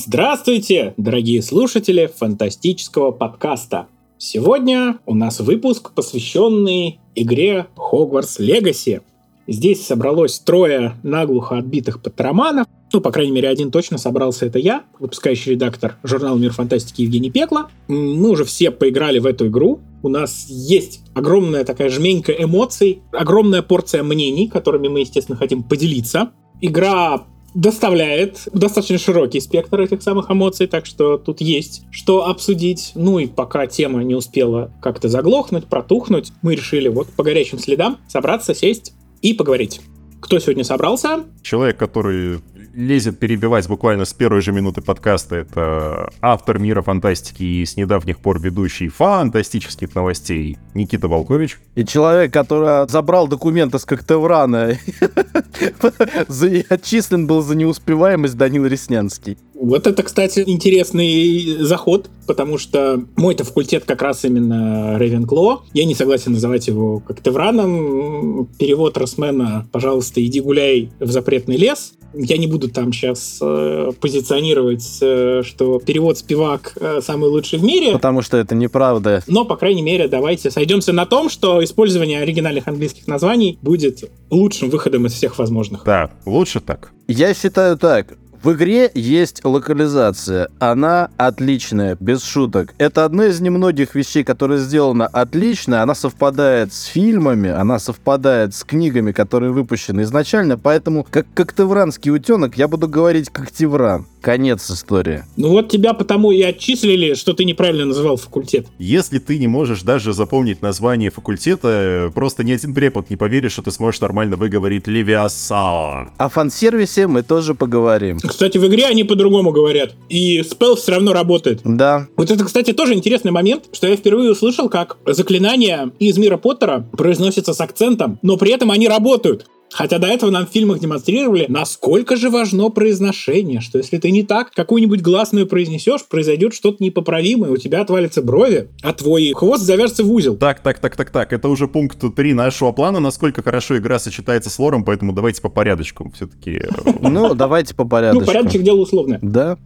Здравствуйте, дорогие слушатели фантастического подкаста. Сегодня у нас выпуск, посвященный игре Hogwarts Legacy. Здесь собралось трое наглухо отбитых патроманов. Ну, по крайней мере, один точно собрался, это я, выпускающий редактор журнала «Мир фантастики» Евгений Пекла. Мы уже все поиграли в эту игру. У нас есть огромная такая жменька эмоций, огромная порция мнений, которыми мы, естественно, хотим поделиться. Игра доставляет достаточно широкий спектр этих самых эмоций, так что тут есть что обсудить. Ну и пока тема не успела как-то заглохнуть, протухнуть, мы решили вот по горячим следам собраться, сесть и поговорить. Кто сегодня собрался? Человек, который лезет перебивать буквально с первой же минуты подкаста. Это автор мира фантастики и с недавних пор ведущий фантастических новостей Никита Волкович. И человек, который забрал документы с Коктеврана, отчислен был за неуспеваемость Данил Реснянский. Вот это, кстати, интересный заход, потому что мой-то факультет как раз именно Рейвенкло. Я не согласен называть его как Тевраном. Перевод Росмена «Пожалуйста, иди гуляй в запретный лес». Я не буду там сейчас э, позиционировать, э, что перевод «Спивак» э, самый лучший в мире. Потому что это неправда. Но, по крайней мере, давайте сойдемся на том, что использование оригинальных английских названий будет лучшим выходом из всех возможных. Да, лучше так. Я считаю так. В игре есть локализация. Она отличная, без шуток. Это одна из немногих вещей, которая сделана отлично. Она совпадает с фильмами, она совпадает с книгами, которые выпущены изначально. Поэтому, как коктевранский утенок, я буду говорить коктевран. Конец истории. Ну вот тебя потому и отчислили, что ты неправильно называл факультет. Если ты не можешь даже запомнить название факультета, просто ни один препод не поверит, что ты сможешь нормально выговорить Левиаса. О фан-сервисе мы тоже поговорим. Кстати, в игре они по-другому говорят. И спел все равно работает. Да. Вот это, кстати, тоже интересный момент, что я впервые услышал, как заклинания из мира Поттера произносятся с акцентом, но при этом они работают. Хотя до этого нам в фильмах демонстрировали, насколько же важно произношение, что если ты не так какую-нибудь гласную произнесешь, произойдет что-то непоправимое, у тебя отвалятся брови, а твой хвост завяжется в узел. Так, так, так, так, так, это уже пункт 3 нашего плана, насколько хорошо игра сочетается с лором, поэтому давайте по порядочку все-таки. Ну, давайте по порядочку. Ну, порядочек дело условное. Да.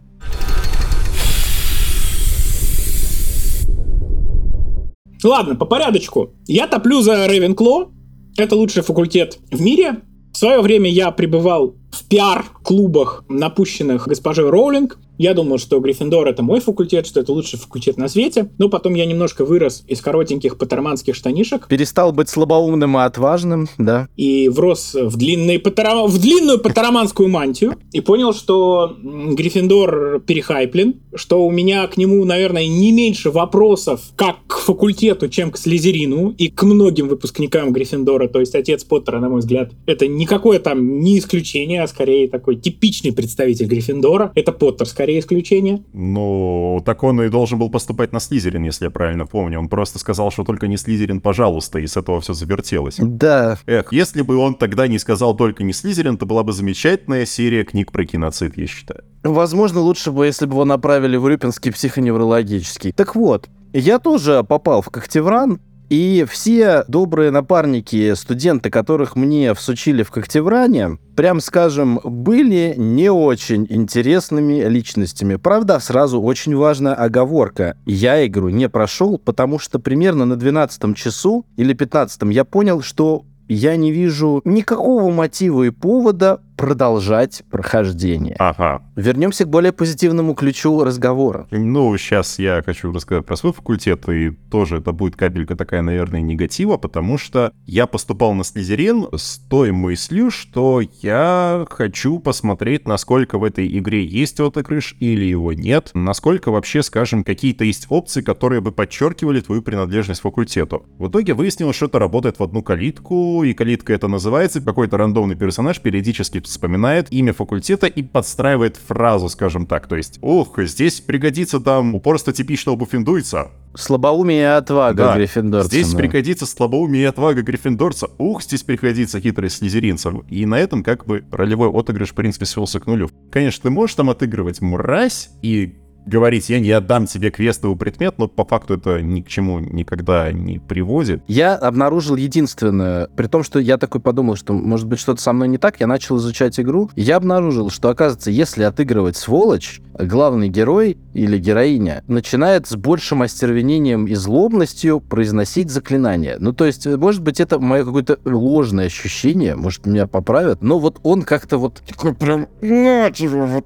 Ладно, по порядочку. Я топлю за Рейвенкло, это лучший факультет в мире. В свое время я пребывал в пиар-клубах, напущенных госпожой Роулинг. Я думал, что Гриффиндор — это мой факультет, что это лучший факультет на свете. Но потом я немножко вырос из коротеньких патерманских штанишек. Перестал быть слабоумным и отважным, да. И врос в, длинные патера... в длинную патерманскую мантию. И понял, что Гриффиндор перехайплен, что у меня к нему, наверное, не меньше вопросов как к факультету, чем к Слизерину и к многим выпускникам Гриффиндора. То есть отец Поттера, на мой взгляд, это никакое там не исключение, а скорее такой типичный представитель Гриффиндора. Это Поттер, скорее исключение. Ну, так он и должен был поступать на Слизерин, если я правильно помню. Он просто сказал, что только не Слизерин, пожалуйста, и с этого все завертелось. Да. Эх, если бы он тогда не сказал только не Слизерин, то была бы замечательная серия книг про киноцид, я считаю. Возможно, лучше бы, если бы его направили в Рюпинский психоневрологический. Так вот, я тоже попал в Когтевран, и все добрые напарники, студенты, которых мне всучили в Когтевране, прям скажем, были не очень интересными личностями. Правда, сразу очень важная оговорка. Я игру не прошел, потому что примерно на 12 часу или 15 я понял, что я не вижу никакого мотива и повода продолжать прохождение. Ага. Вернемся к более позитивному ключу разговора. Ну, сейчас я хочу рассказать про свой факультет, и тоже это будет капелька такая, наверное, негатива, потому что я поступал на Слизерин с той мыслью, что я хочу посмотреть, насколько в этой игре есть отыгрыш или его нет, насколько вообще, скажем, какие-то есть опции, которые бы подчеркивали твою принадлежность факультету. В итоге выяснилось, что это работает в одну калитку, и калитка это называется, какой-то рандомный персонаж периодически вспоминает имя факультета и подстраивает фразу, скажем так. То есть, ух, здесь пригодится там упорство типичного буффиндуйца. Слабоумие и отвага Да, Гриффиндорца. Здесь да. пригодится слабоумие и отвага Гриффиндорца. Ух, здесь пригодится хитрость слизеринца. И на этом как бы ролевой отыгрыш, в принципе, свелся к нулю. Конечно, ты можешь там отыгрывать мразь и говорить, я не отдам тебе квестовый предмет, но по факту это ни к чему никогда не приводит. Я обнаружил единственное, при том, что я такой подумал, что может быть что-то со мной не так, я начал изучать игру, я обнаружил, что оказывается, если отыгрывать сволочь, главный герой или героиня начинает с большим остервенением и злобностью произносить заклинания. Ну, то есть, может быть, это мое какое-то ложное ощущение, может, меня поправят, но вот он как-то вот такой прям, на тебе, вот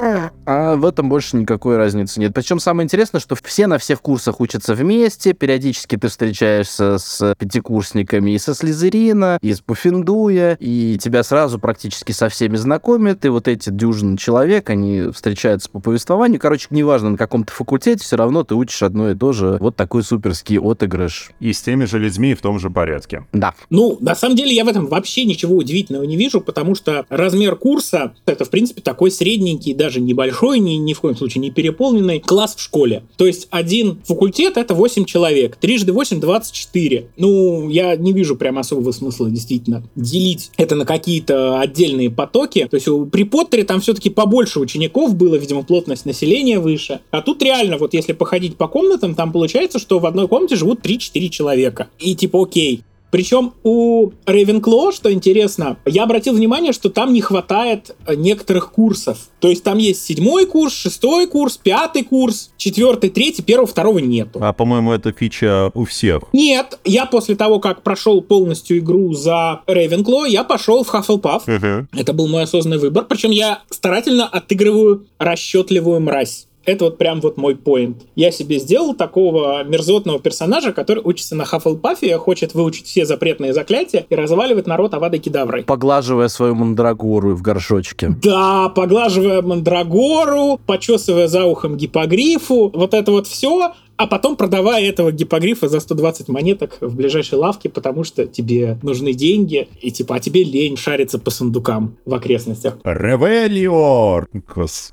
а в этом больше никакой разницы нет. Причем самое интересное, что все на всех курсах учатся вместе, периодически ты встречаешься с пятикурсниками и со Слизерина, и с Пуффиндуя, и тебя сразу практически со всеми знакомят, и вот эти дюжины человек, они встречаются по повествованию. Короче, неважно, на каком то факультете, все равно ты учишь одно и то же. Вот такой суперский отыгрыш. И с теми же людьми в том же порядке. Да. Ну, на самом деле я в этом вообще ничего удивительного не вижу, потому что размер курса это, в принципе, такой средненький, даже небольшой, ни, ни в коем случае не переполненный класс в школе. То есть один факультет это 8 человек. Трижды 8 – 24. Ну, я не вижу прям особого смысла действительно делить это на какие-то отдельные потоки. То есть при Поттере там все-таки побольше учеников было, видимо, плотность населения выше. А тут реально, вот если походить по комнатам, там получается, что в одной комнате живут 3-4 человека. И типа, окей, причем у Ravenclaw, что интересно, я обратил внимание, что там не хватает э, некоторых курсов. То есть там есть седьмой курс, шестой курс, пятый курс, четвертый, третий, первого, второго нету. А, по-моему, это фича у всех. Нет, я после того, как прошел полностью игру за Ravenclaw, я пошел в Hufflepuff. Uh-huh. Это был мой осознанный выбор. Причем я старательно отыгрываю расчетливую мразь. Это вот прям вот мой поинт. Я себе сделал такого мерзотного персонажа, который учится на Хаффлпафе, хочет выучить все запретные заклятия и разваливать народ Авадой Кедаврой. Поглаживая свою мандрагору в горшочке. Да, поглаживая мандрагору, почесывая за ухом гипогрифу. Вот это вот все а потом продавая этого гипогрифа за 120 монеток в ближайшей лавке, потому что тебе нужны деньги, и типа, а тебе лень шариться по сундукам в окрестностях. Ревелиор!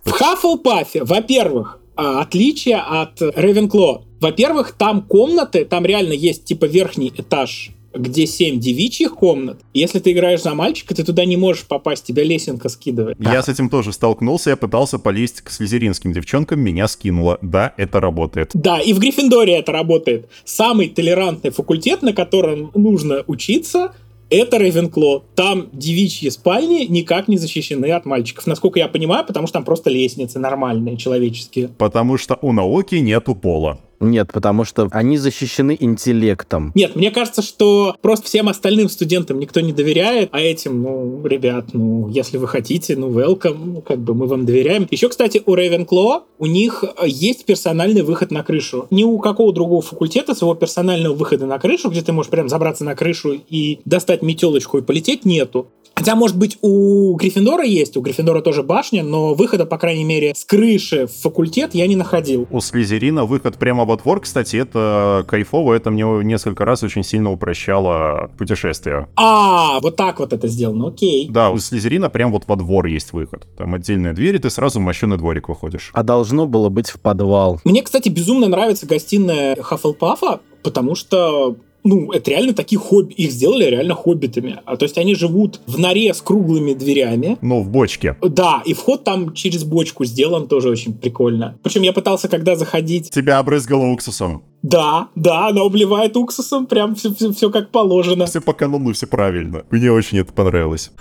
В Хаффлпафе, во-первых, а, отличие от Ревенкло. Во-первых, там комнаты, там реально есть типа верхний этаж где 7 девичьих комнат. Если ты играешь за мальчика, ты туда не можешь попасть, тебя лесенка скидывает. Я с этим тоже столкнулся, я пытался полезть к слезеринским девчонкам, меня скинуло. Да, это работает. Да, и в Гриффиндоре это работает. Самый толерантный факультет, на котором нужно учиться, это Рейвенкло. Там девичьи спальни никак не защищены от мальчиков. Насколько я понимаю, потому что там просто лестницы нормальные, человеческие. Потому что у науки нету пола. Нет, потому что они защищены интеллектом. Нет, мне кажется, что просто всем остальным студентам никто не доверяет, а этим, ну, ребят, ну, если вы хотите, ну, welcome, ну, как бы мы вам доверяем. Еще, кстати, у Ravenclaw у них есть персональный выход на крышу. Ни у какого другого факультета своего персонального выхода на крышу, где ты можешь прям забраться на крышу и достать метелочку и полететь, нету. Хотя, может быть, у Гриффиндора есть, у Гриффиндора тоже башня, но выхода, по крайней мере, с крыши в факультет я не находил. У Слизерина выход прямо во двор, кстати, это кайфово, это мне несколько раз очень сильно упрощало путешествие. А, вот так вот это сделано, окей. Да, у Слизерина прям вот во двор есть выход. Там отдельная дверь, и ты сразу в мощенный дворик выходишь. А должно было быть в подвал. Мне, кстати, безумно нравится гостиная Хаффлпафа, потому что ну, это реально такие хобби, их сделали реально хоббитами. А, то есть они живут в норе с круглыми дверями. Ну, в бочке. Да, и вход там через бочку сделан тоже очень прикольно. Причем я пытался, когда заходить... Тебя обрызгало уксусом. Да, да, она обливает уксусом, прям все, все, все как положено. Все по канону, все правильно. Мне очень это понравилось.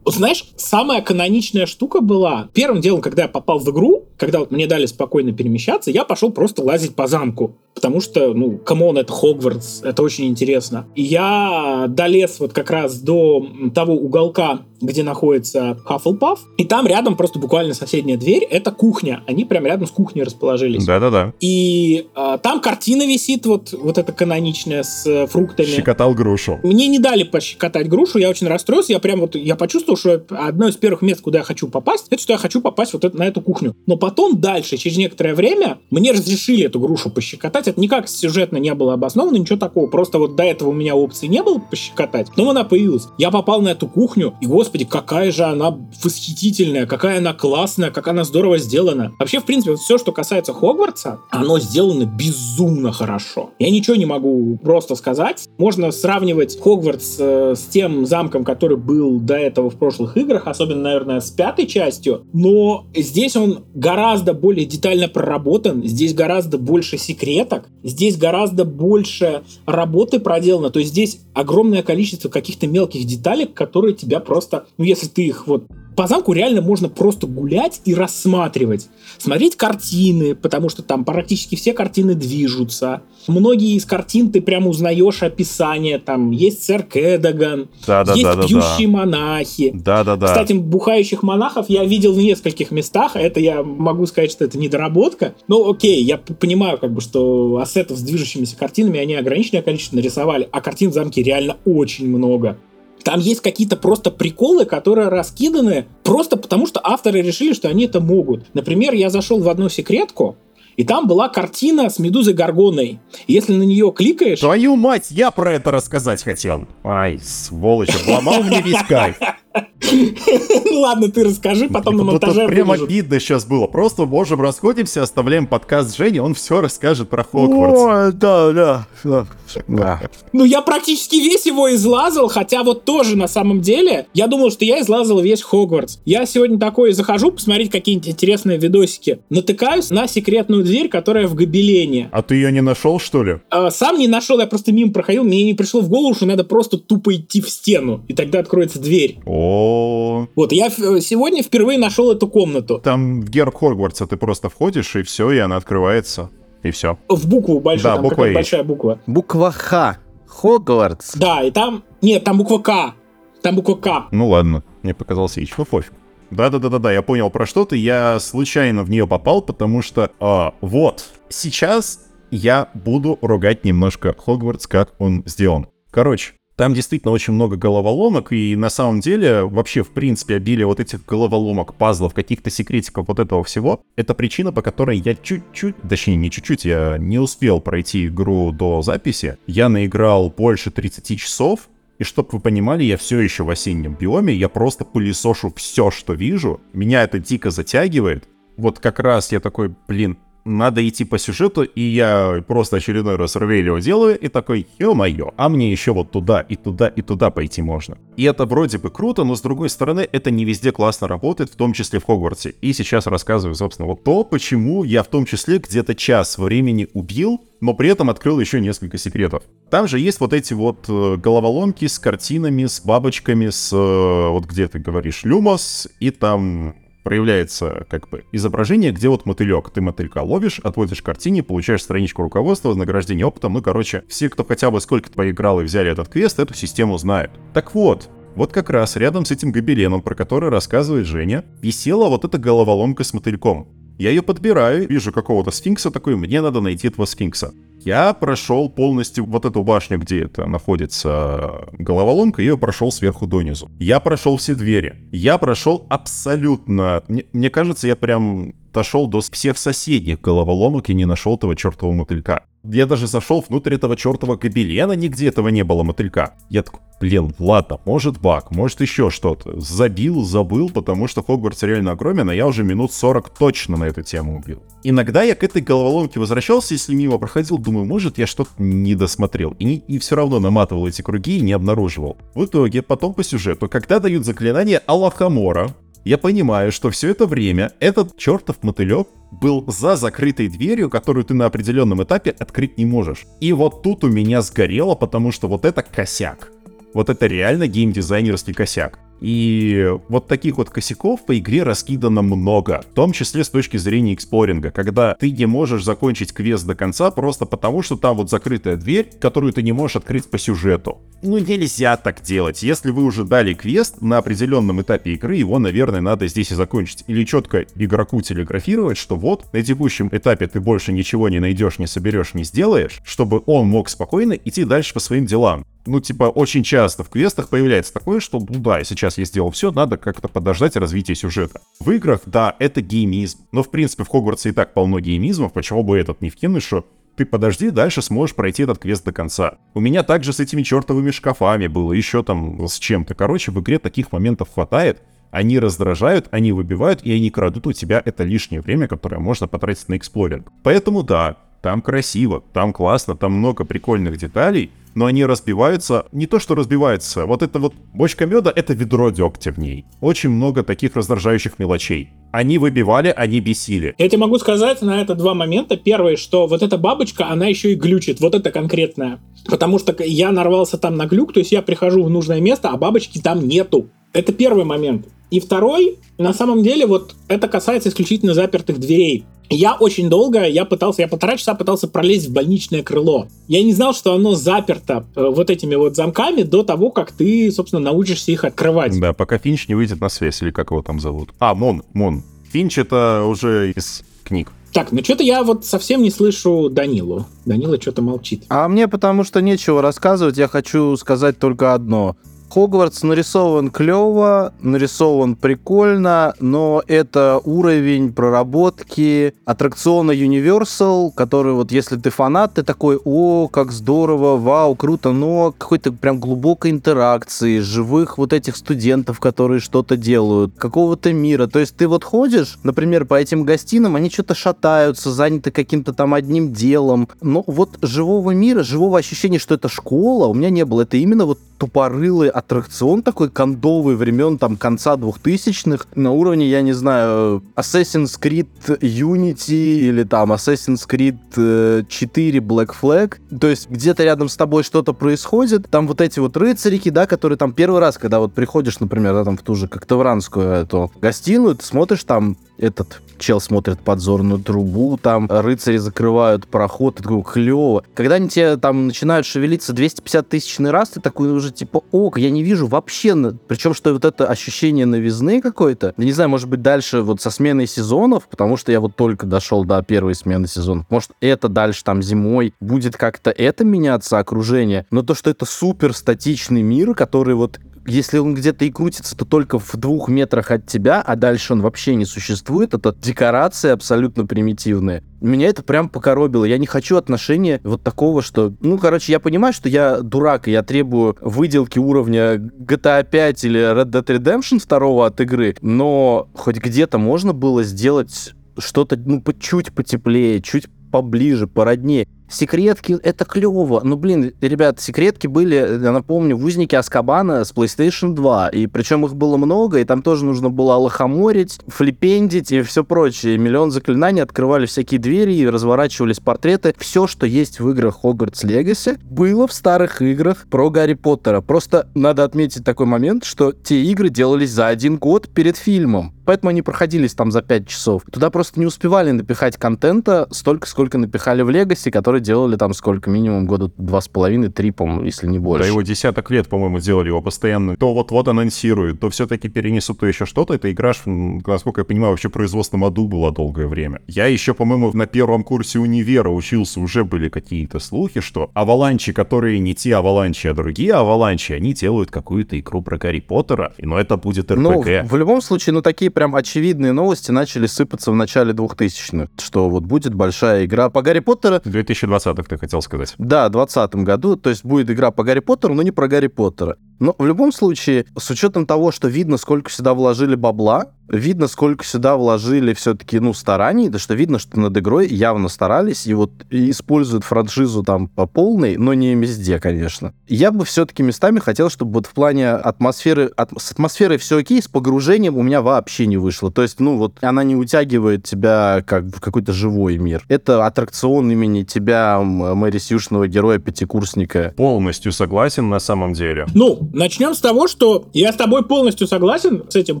Вот знаешь, самая каноничная штука была, первым делом, когда я попал в игру, когда вот мне дали спокойно перемещаться, я пошел просто лазить по замку. Потому что, ну, come on, это Хогвартс, это очень интересно. И я долез вот как раз до того уголка, где находится Хаффлпаф, и там рядом просто буквально соседняя дверь, это кухня. Они прям рядом с кухней расположились. Да-да-да. И а, там картина висит, вот, вот эта каноничная, с э, фруктами. Щекотал грушу. Мне не дали пощекотать грушу, я очень расстроился, я прям вот, я почувствовал, что одно из первых мест, куда я хочу попасть, это что я хочу попасть вот это, на эту кухню. Но потом дальше, через некоторое время, мне разрешили эту грушу пощекотать, это никак сюжетно не было обосновано, ничего такого. Просто вот до этого у меня опции не было пощекотать, но она появилась. Я попал на эту кухню, и, господи, какая же она восхитительная, какая она классная, как она здорово сделана. Вообще, в принципе, вот все, что касается Хогвартса, оно сделано безумно хорошо. Я ничего не могу просто сказать. Можно сравнивать Хогвартс э, с тем замком, который был до этого в прошлых играх, особенно, наверное, с пятой частью, но здесь он гораздо более детально проработан, здесь гораздо больше секреток, здесь гораздо больше работы проделано, то есть здесь огромное количество каких-то мелких деталей, которые тебя просто, ну если ты их вот по замку реально можно просто гулять и рассматривать. Смотреть картины, потому что там практически все картины движутся. Многие из картин ты прям узнаешь описание. Там есть сэр Кэдаган, да, да, есть да, да, пьющие да. монахи. Да, да, да. Кстати, бухающих монахов я видел в нескольких местах. Это я могу сказать, что это недоработка. Но окей, я понимаю, как бы, что ассетов с движущимися картинами они ограниченное количество нарисовали, а картин в замке реально очень много. Там есть какие-то просто приколы, которые раскиданы просто потому, что авторы решили, что они это могут. Например, я зашел в одну секретку, и там была картина с Медузой Гаргоной. Если на нее кликаешь... Твою мать, я про это рассказать хотел. Ай, сволочь, обломал мне весь кайф. Ну ладно, ты расскажи, потом на монтаже Прям обидно сейчас было. Просто можем расходимся, оставляем подкаст Жене, он все расскажет про Хогвартс. О, да, да, да. да. Ну, я практически весь его излазал, хотя вот тоже на самом деле, я думал, что я излазал весь Хогвартс. Я сегодня такой захожу посмотреть какие-нибудь интересные видосики, натыкаюсь на секретную дверь, которая в гобелене. А ты ее не нашел, что ли? А, сам не нашел, я просто мимо проходил, мне не пришло в голову, что надо просто тупо идти в стену, и тогда откроется дверь. О, Вот, я сегодня впервые нашел эту комнату. Там в герб Хогвартса ты просто входишь, и все, и она открывается. И все. В букву большую, Да, там буква какая-то «H». большая буква. Буква Х. Хогвартс. Да, и там... Нет, там буква К. Там буква К. Ну ладно, мне показался Ич, ну пофиг. Да-да-да-да-да, я понял про что ты, я случайно в нее попал, потому что, а, вот, сейчас я буду ругать немножко Хогвартс, как он сделан. Короче, там действительно очень много головоломок, и на самом деле вообще, в принципе, обилие вот этих головоломок, пазлов, каких-то секретиков вот этого всего, это причина, по которой я чуть-чуть, точнее не чуть-чуть, я не успел пройти игру до записи. Я наиграл больше 30 часов, и чтоб вы понимали, я все еще в осеннем биоме, я просто пылесошу все, что вижу. Меня это дико затягивает. Вот как раз я такой, блин, надо идти по сюжету, и я просто очередной раз Рвелио делаю, и такой, ё-моё, а мне еще вот туда, и туда, и туда пойти можно. И это вроде бы круто, но с другой стороны, это не везде классно работает, в том числе в Хогвартсе. И сейчас рассказываю, собственно, вот то, почему я в том числе где-то час времени убил, но при этом открыл еще несколько секретов. Там же есть вот эти вот э, головоломки с картинами, с бабочками, с, э, вот где ты говоришь, люмос, и там проявляется как бы изображение, где вот мотылек. Ты мотылька ловишь, отводишь картине, получаешь страничку руководства, вознаграждение опытом. Ну, короче, все, кто хотя бы сколько-то поиграл и взяли этот квест, эту систему знают. Так вот, вот как раз рядом с этим гобеленом, про который рассказывает Женя, висела вот эта головоломка с мотыльком. Я ее подбираю, вижу какого-то сфинкса такой, мне надо найти этого сфинкса. Я прошел полностью вот эту башню, где это находится головоломка, ее прошел сверху донизу. Я прошел все двери. Я прошел абсолютно... Мне, мне кажется, я прям дошел до всех соседних головоломок и не нашел этого чертового мотылька. Я даже зашел внутрь этого чертова гобелена, нигде этого не было мотылька. Я такой, блин, ладно, может баг, может еще что-то. Забил, забыл, потому что Хогвартс реально огромен, а я уже минут 40 точно на эту тему убил. Иногда я к этой головоломке возвращался, если мимо проходил, думаю, может я что-то не досмотрел. И, и все равно наматывал эти круги и не обнаруживал. В итоге, потом по сюжету, когда дают заклинание Аллахамора, я понимаю, что все это время этот чертов мотылек был за закрытой дверью, которую ты на определенном этапе открыть не можешь. И вот тут у меня сгорело, потому что вот это косяк. Вот это реально геймдизайнерский косяк. И вот таких вот косяков по игре раскидано много, в том числе с точки зрения эксплоринга, когда ты не можешь закончить квест до конца просто потому, что там вот закрытая дверь, которую ты не можешь открыть по сюжету. Ну нельзя так делать. Если вы уже дали квест на определенном этапе игры, его, наверное, надо здесь и закончить. Или четко игроку телеграфировать, что вот на текущем этапе ты больше ничего не найдешь, не соберешь, не сделаешь, чтобы он мог спокойно идти дальше по своим делам ну, типа, очень часто в квестах появляется такое, что, ну да, сейчас я сделал все, надо как-то подождать развития сюжета. В играх, да, это геймизм, но, в принципе, в Хогвартсе и так полно геймизмов, почему бы этот не вкинуть, что ты подожди, дальше сможешь пройти этот квест до конца. У меня также с этими чертовыми шкафами было, еще там с чем-то. Короче, в игре таких моментов хватает, они раздражают, они выбивают, и они крадут у тебя это лишнее время, которое можно потратить на эксплоринг. Поэтому да, там красиво, там классно, там много прикольных деталей, но они разбиваются, не то что разбиваются, вот это вот бочка меда, это ведро дегтя в ней. Очень много таких раздражающих мелочей. Они выбивали, они бесили. Я тебе могу сказать на это два момента. Первый, что вот эта бабочка, она еще и глючит, вот это конкретное. Потому что я нарвался там на глюк, то есть я прихожу в нужное место, а бабочки там нету. Это первый момент. И второй, на самом деле, вот это касается исключительно запертых дверей. Я очень долго, я пытался, я полтора часа пытался пролезть в больничное крыло. Я не знал, что оно заперто э, вот этими вот замками до того, как ты, собственно, научишься их открывать. Да, пока Финч не выйдет на связь, или как его там зовут. А, Мон, Мон. Финч это уже из книг. Так, ну что-то я вот совсем не слышу Данилу. Данила что-то молчит. А мне потому что нечего рассказывать, я хочу сказать только одно. Хогвартс нарисован клево, нарисован прикольно, но это уровень проработки аттракциона Universal, который вот если ты фанат, ты такой, о, как здорово, вау, круто, но какой-то прям глубокой интеракции, живых вот этих студентов, которые что-то делают, какого-то мира. То есть ты вот ходишь, например, по этим гостинам, они что-то шатаются, заняты каким-то там одним делом, но вот живого мира, живого ощущения, что это школа, у меня не было. Это именно вот тупорылый аттракцион такой кондовый времен там конца 2000-х на уровне, я не знаю, Assassin's Creed Unity или там Assassin's Creed 4 э, Black Flag. То есть где-то рядом с тобой что-то происходит, там вот эти вот рыцарики, да, которые там первый раз, когда вот приходишь, например, да, там в ту же Коктевранскую эту гостиную, ты смотришь там этот чел смотрит подзорную трубу, там рыцари закрывают проход, и такой, клево. Когда они тебе там начинают шевелиться 250 тысячный раз, ты такой уже типа, ок, я не вижу вообще, причем что вот это ощущение новизны какой-то, я не знаю, может быть дальше вот со сменой сезонов, потому что я вот только дошел до первой смены сезонов, может это дальше там зимой будет как-то это меняться, окружение, но то, что это супер статичный мир, который вот если он где-то и крутится, то только в двух метрах от тебя, а дальше он вообще не существует. Это декорации абсолютно примитивные. Меня это прям покоробило. Я не хочу отношения вот такого, что... Ну, короче, я понимаю, что я дурак, и я требую выделки уровня GTA 5 или Red Dead Redemption 2 от игры, но хоть где-то можно было сделать что-то, ну, чуть потеплее, чуть поближе, породнее. Секретки — это клево. Ну, блин, ребят, секретки были, я напомню, в узники Аскабана с PlayStation 2. И причем их было много, и там тоже нужно было лохоморить, флипендить и все прочее. Миллион заклинаний, открывали всякие двери и разворачивались портреты. Все, что есть в играх Hogwarts Legacy, было в старых играх про Гарри Поттера. Просто надо отметить такой момент, что те игры делались за один год перед фильмом. Поэтому они проходились там за 5 часов. Туда просто не успевали напихать контента столько, сколько напихали в Legacy, который делали там сколько, минимум года два с половиной, три, по-моему, если не больше. Да его десяток лет, по-моему, делали его постоянно. То вот-вот анонсируют, то все-таки перенесут, то еще что-то. Это игра, насколько я понимаю, вообще производством аду была долгое время. Я еще, по-моему, на первом курсе универа учился, уже были какие-то слухи, что аваланчи, которые не те аваланчи, а другие аваланчи, они делают какую-то игру про Гарри Поттера, и, ну, это будет РПГ. Ну, в любом случае, ну, такие прям очевидные новости начали сыпаться в начале 2000-х, что вот будет большая игра по Гарри Поттеру. 2020-х, ты хотел сказать. Да, в 2020 году, то есть будет игра по Гарри Поттеру, но не про Гарри Поттера. Но в любом случае, с учетом того, что видно, сколько сюда вложили бабла, видно, сколько сюда вложили все-таки, ну, стараний, да что видно, что над игрой явно старались и вот используют франшизу там по полной, но не везде, конечно. Я бы все-таки местами хотел, чтобы вот в плане атмосферы, от, с атмосферой все окей, с погружением у меня вообще не вышло. То есть, ну, вот она не утягивает тебя как в какой-то живой мир. Это аттракцион имени тебя, Мэри Сьюшного героя, пятикурсника. Полностью согласен на самом деле. Ну, начнем с того, что я с тобой полностью согласен с этим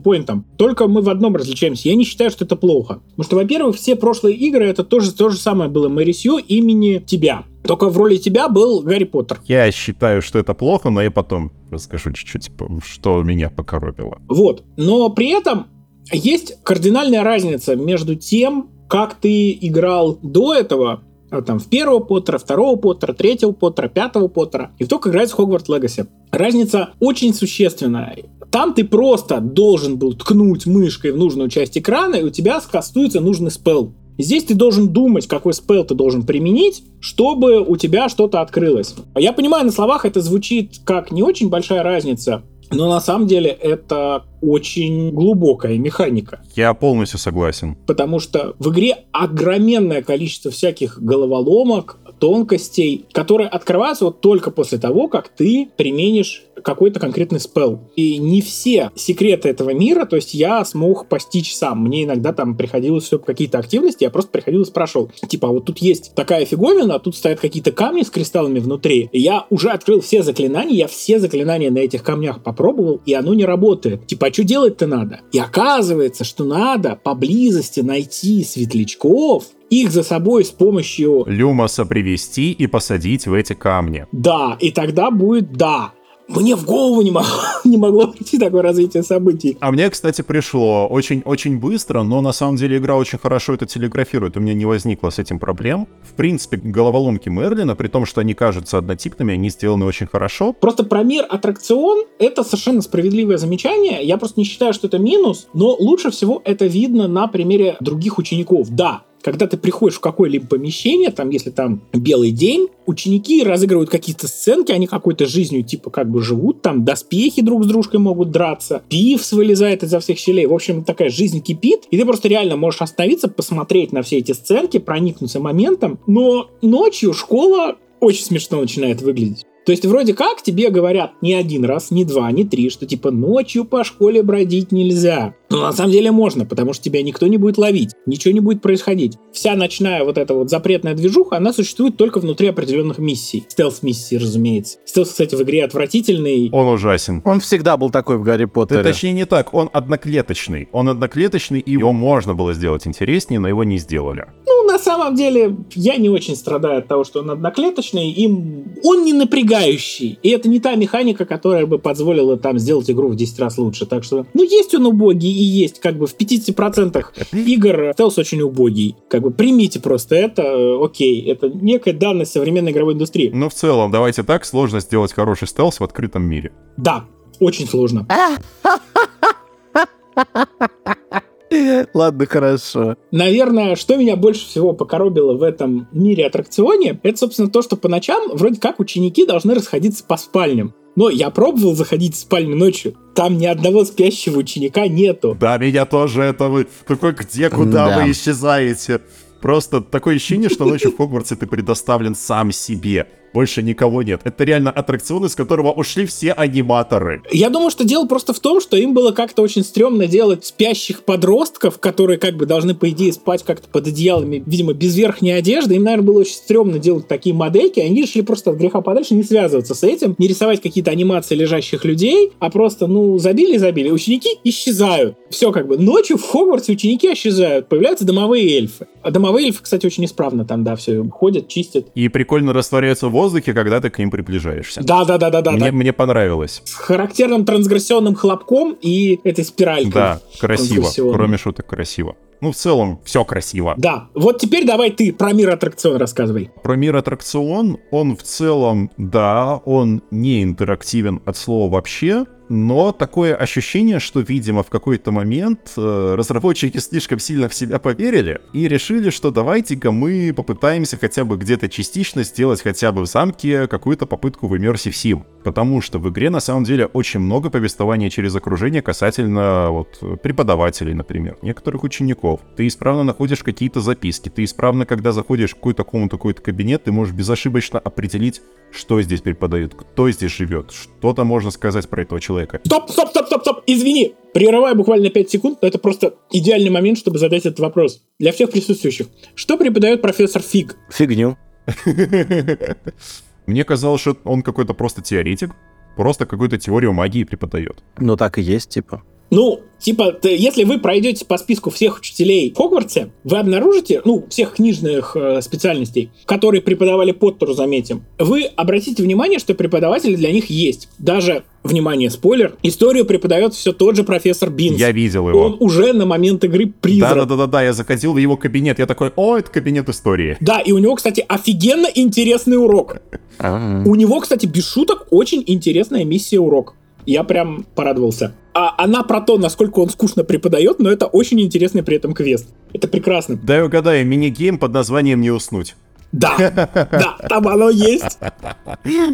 поинтом, только мы в одном различаемся. Я не считаю, что это плохо. Потому что, во-первых, все прошлые игры это тоже то же самое было Мэри Сью имени тебя. Только в роли тебя был Гарри Поттер. Я считаю, что это плохо, но я потом расскажу чуть-чуть, что меня покоробило. Вот. Но при этом есть кардинальная разница между тем, как ты играл до этого там, в первого Поттера, второго Поттера, третьего Поттера, пятого Поттера, и кто играет в Хогвартс Легаси. Разница очень существенная. Там ты просто должен был ткнуть мышкой в нужную часть экрана, и у тебя скастуется нужный спел. Здесь ты должен думать, какой спел ты должен применить, чтобы у тебя что-то открылось. Я понимаю, на словах это звучит как не очень большая разница, но на самом деле это очень глубокая механика. Я полностью согласен. Потому что в игре огроменное количество всяких головоломок, тонкостей, которые открываются вот только после того, как ты применишь какой-то конкретный спел. И не все секреты этого мира, то есть я смог постичь сам. Мне иногда там приходилось все какие-то активности, я просто приходил и спрашивал, типа, а вот тут есть такая фиговина, а тут стоят какие-то камни с кристаллами внутри. И я уже открыл все заклинания, я все заклинания на этих камнях попробовал, и оно не работает. Типа, а что делать-то надо? И оказывается, что надо поблизости найти светлячков, их за собой с помощью... Люмоса привести и посадить в эти камни. Да, и тогда будет да. Мне в голову не, могло, не могло прийти такое развитие событий. А мне, кстати, пришло очень-очень быстро, но на самом деле игра очень хорошо это телеграфирует. У меня не возникло с этим проблем. В принципе, головоломки Мерлина, при том, что они кажутся однотипными, они сделаны очень хорошо. Просто про мир аттракцион — это совершенно справедливое замечание. Я просто не считаю, что это минус, но лучше всего это видно на примере других учеников. Да, когда ты приходишь в какое-либо помещение, там, если там белый день, ученики разыгрывают какие-то сценки, они какой-то жизнью типа как бы живут, там доспехи друг с дружкой могут драться, пивс вылезает изо всех щелей. В общем, такая жизнь кипит, и ты просто реально можешь остановиться, посмотреть на все эти сценки, проникнуться моментом, но ночью школа очень смешно начинает выглядеть. То есть вроде как тебе говорят не один раз, не два, не три, что типа ночью по школе бродить нельзя. Но на самом деле можно, потому что тебя никто не будет ловить, ничего не будет происходить. Вся ночная вот эта вот запретная движуха, она существует только внутри определенных миссий. Стелс-миссии, разумеется. Стелс, кстати, в игре отвратительный. Он ужасен. Он всегда был такой в Гарри Поттере. Да, точнее не так, он одноклеточный. Он одноклеточный, и его можно было сделать интереснее, но его не сделали. Ну, на самом деле, я не очень страдаю от того, что он одноклеточный, и он не напрягающий. И это не та механика, которая бы позволила там сделать игру в 10 раз лучше. Так что, ну, есть он убогий и есть. Как бы в 50% игр стелс очень убогий. Как бы примите просто это, э, окей. Это некая данность современной игровой индустрии. Но в целом, давайте так, сложно сделать хороший стелс в открытом мире. Да, очень сложно. Ладно, хорошо. Наверное, что меня больше всего покоробило в этом мире аттракционе, это, собственно, то, что по ночам вроде как ученики должны расходиться по спальням. Но я пробовал заходить в спальню ночью. Там ни одного спящего ученика нету. Да, меня тоже это вы... Такой, где, куда да. вы исчезаете? Просто такое ощущение, что ночью в Хогвартсе ты предоставлен сам себе больше никого нет. Это реально аттракцион, из которого ушли все аниматоры. Я думаю, что дело просто в том, что им было как-то очень стрёмно делать спящих подростков, которые как бы должны, по идее, спать как-то под одеялами, видимо, без верхней одежды. Им, наверное, было очень стрёмно делать такие модельки. Они решили просто от греха подальше не связываться с этим, не рисовать какие-то анимации лежащих людей, а просто, ну, забили и забили. Ученики исчезают. Все как бы. Ночью в Хогвартсе ученики исчезают. Появляются домовые эльфы. А домовые эльфы, кстати, очень исправно там, да, все ходят, чистят. И прикольно растворяются в воздухе, когда ты к ним приближаешься. Да, да, да, да, да. Мне, мне понравилось. С характерным трансгрессионным хлопком и этой спиралькой. Да, красиво. Кроме шуток, красиво. Ну, в целом, все красиво. Да. Вот теперь давай ты про мир аттракцион рассказывай. Про мир аттракцион, он в целом, да, он не интерактивен от слова вообще, но такое ощущение, что, видимо, в какой-то момент э, разработчики слишком сильно в себя поверили и решили, что давайте-ка мы попытаемся хотя бы где-то частично сделать хотя бы в замке какую-то попытку в Immersive Sim. Потому что в игре на самом деле очень много повествования через окружение касательно вот преподавателей, например, некоторых учеников. Ты исправно находишь какие-то записки, ты исправно, когда заходишь в какой-то комнату, какой-то кабинет, ты можешь безошибочно определить, что здесь преподают, кто здесь живет, что-то можно сказать про этого человека. Стоп, стоп, стоп, стоп, стоп, извини, прерываю буквально 5 секунд, но это просто идеальный момент, чтобы задать этот вопрос. Для всех присутствующих. Что преподает профессор Фиг? Фигню. Мне казалось, что он какой-то просто теоретик, просто какую-то теорию магии преподает. Ну так и есть, типа. Ну, типа, если вы пройдете по списку всех учителей в Хогвартсе, вы обнаружите, ну, всех книжных э, специальностей, которые преподавали Поттеру, заметим, вы обратите внимание, что преподаватели для них есть. Даже, внимание, спойлер, историю преподает все тот же профессор Бинс. Я видел его. Он уже на момент игры призрак. Да-да-да, я заходил в его кабинет, я такой, о, это кабинет истории. Да, и у него, кстати, офигенно интересный урок. У него, кстати, без шуток, очень интересная миссия урок. Я прям порадовался. А она про то, насколько он скучно преподает, но это очень интересный при этом квест. Это прекрасно. Дай угадаю, мини-гейм под названием «Не уснуть». Да, да, там оно есть.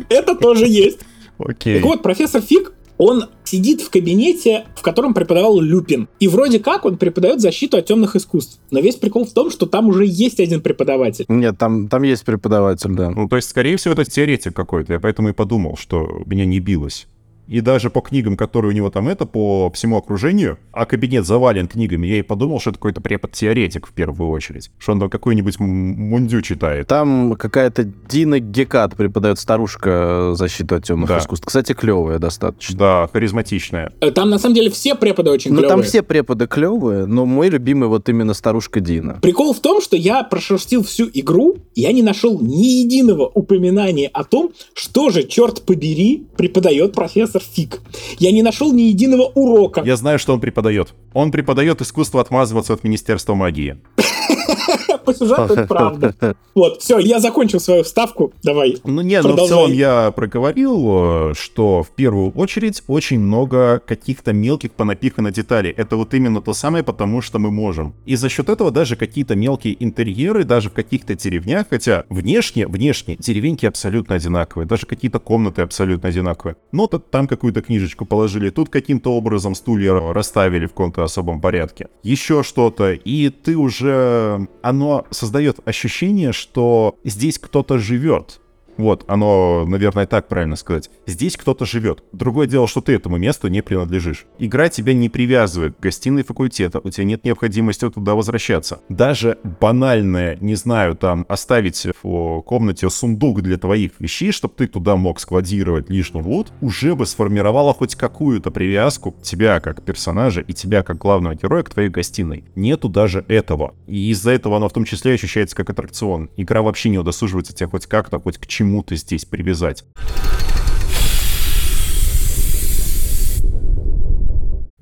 Это тоже есть. Окей. Так вот, профессор Фиг, он сидит в кабинете, в котором преподавал Люпин. И вроде как он преподает защиту от темных искусств. Но весь прикол в том, что там уже есть один преподаватель. Нет, там, там есть преподаватель, да. Ну, то есть, скорее всего, это теоретик какой-то. Я поэтому и подумал, что меня не билось. И даже по книгам, которые у него там это, по всему окружению, а кабинет завален книгами, я и подумал, что это какой-то препод-теоретик в первую очередь. Что он там какой-нибудь мундю читает. Там какая-то Дина Гекат преподает старушка защиту от темных Да. искусств. Кстати, клевая достаточно. Да, харизматичная. Э, Там на самом деле все преподы очень Ну, там клевые. все преподы клевые, но мой любимый вот именно старушка Дина. Прикол в том, что я прошерстил всю игру, и я не нашел ни единого упоминания о том, что же, черт побери, преподает профессор Фиг. Я не нашел ни единого урока. Я знаю, что он преподает. Он преподает искусство отмазываться от Министерства магии. По сюжету это правда. Вот, все, я закончил свою вставку. Давай. Ну не, но в целом я проговорил, э, что в первую очередь очень много каких-то мелких понапихано деталей. Это вот именно то самое, потому что мы можем. И за счет этого даже какие-то мелкие интерьеры, даже в каких-то деревнях, хотя внешне, внешне деревеньки абсолютно одинаковые, даже какие-то комнаты абсолютно одинаковые. Но там какую-то книжечку положили, тут каким-то образом стулья расставили в каком-то особом порядке. Еще что-то, и ты уже... Оно создает ощущение, что здесь кто-то живет. Вот, оно, наверное, так правильно сказать. Здесь кто-то живет. Другое дело, что ты этому месту не принадлежишь. Игра тебя не привязывает к гостиной факультета, у тебя нет необходимости туда возвращаться. Даже банальное, не знаю, там, оставить в комнате сундук для твоих вещей, чтобы ты туда мог складировать лишний лут, уже бы сформировало хоть какую-то привязку тебя как персонажа и тебя как главного героя к твоей гостиной. Нету даже этого. И из-за этого оно в том числе ощущается как аттракцион. Игра вообще не удосуживается тебя хоть как-то, хоть к чему-то здесь привязать.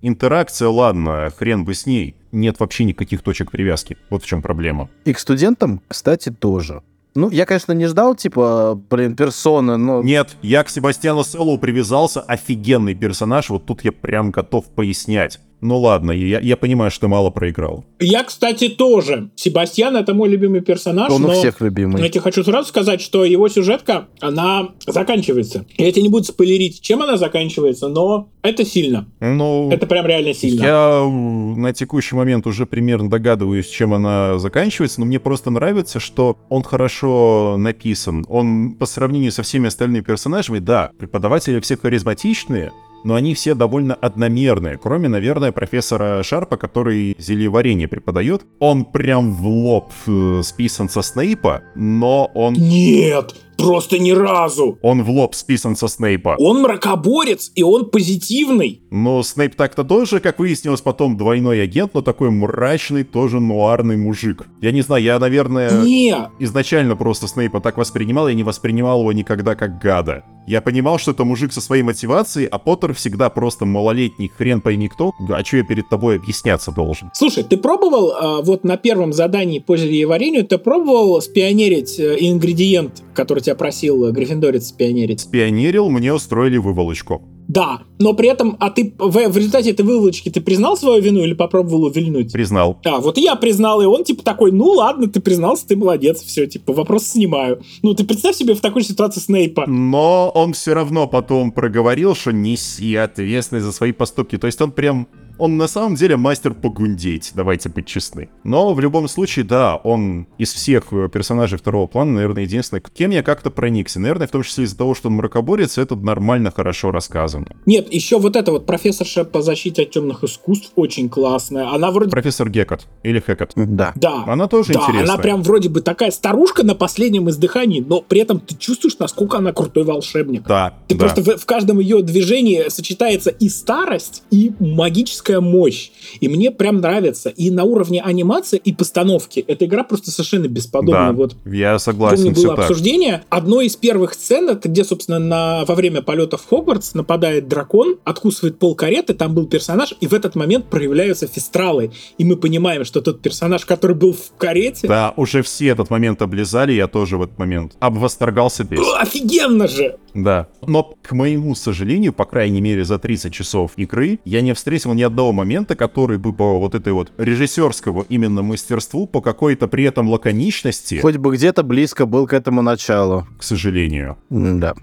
Интеракция, ладно, хрен бы с ней. Нет вообще никаких точек привязки. Вот в чем проблема. И к студентам, кстати, тоже. Ну, я, конечно, не ждал, типа, блин, персоны, но... Нет, я к Себастьяну Селлоу привязался, офигенный персонаж, вот тут я прям готов пояснять. Ну ладно, я, я понимаю, что мало проиграл. Я, кстати, тоже. Себастьян — это мой любимый персонаж, Он у но... всех любимый. Я тебе хочу сразу сказать, что его сюжетка, она заканчивается. Я тебе не буду спойлерить, чем она заканчивается, но это сильно. Ну, Это прям реально сильно. я на текущий момент уже примерно догадываюсь, чем она заканчивается, но мне просто нравится, что он хорошо написан. Он по сравнению со всеми остальными персонажами, да, преподаватели все харизматичные, но они все довольно одномерные, кроме, наверное, профессора Шарпа, который зельеварение преподает. Он прям в лоб э, списан со Снейпа, но он, Нет, просто ни разу. он в лоб списан со Снейпа. Он мракоборец, и он позитивный. Но Снейп так-то тоже, как выяснилось потом, двойной агент, но такой мрачный, тоже нуарный мужик. Я не знаю, я, наверное, Не, изначально просто Снейпа так воспринимал, я не воспринимал его никогда как гада. Я понимал, что это мужик со своей мотивацией, а Поттер всегда просто малолетний хрен пойми кто, а что я перед тобой объясняться должен? Слушай, ты пробовал а, вот на первом задании по зельеварению, ты пробовал спионерить э, ингредиент, который тебя просил Гриффиндорец спионерить? Спионерил, мне устроили выволочку. Да, но при этом, а ты в, в результате этой выволочки ты признал свою вину или попробовал увильнуть? Признал. А, вот и я признал, и он типа такой, ну ладно, ты признался, ты молодец, все, типа, вопрос снимаю. Ну, ты представь себе в такой ситуации Снейпа. Но он все равно потом проговорил, что неси ответственность за свои поступки. То есть он прям... Он на самом деле мастер погундеть, давайте быть честны. Но в любом случае, да, он из всех э, персонажей второго плана, наверное, единственный, кем я как-то проникся. Наверное, в том числе из-за того, что он мракоборец, это нормально, хорошо рассказано. Нет, еще вот это вот профессорша по защите от темных искусств очень классная. Она вроде... Профессор Гекот или Хекот. Да. Да. Она тоже да, интересная. она прям вроде бы такая старушка на последнем издыхании, но при этом ты чувствуешь, насколько она крутой волшебник. Да, Ты да. просто в, в каждом ее движении сочетается и старость, и магическая графическая мощь. И мне прям нравится. И на уровне анимации и постановки эта игра просто совершенно бесподобна. Да, вот я согласен, помню, было так. обсуждение. Одной из первых сцен, это где, собственно, на, во время полета в Хогвартс нападает дракон, откусывает пол кареты, там был персонаж, и в этот момент проявляются фестралы. И мы понимаем, что тот персонаж, который был в карете, Да, уже все этот момент облизали, я тоже в этот момент обвосторгался весь. «О, офигенно же! Да. Но, к моему сожалению, по крайней мере за 30 часов игры, я не встретил ни одного момента, который бы по вот этой вот режиссерскому именно мастерству, по какой-то при этом лаконичности, Хоть бы где-то близко был к этому началу. к сожалению. Да.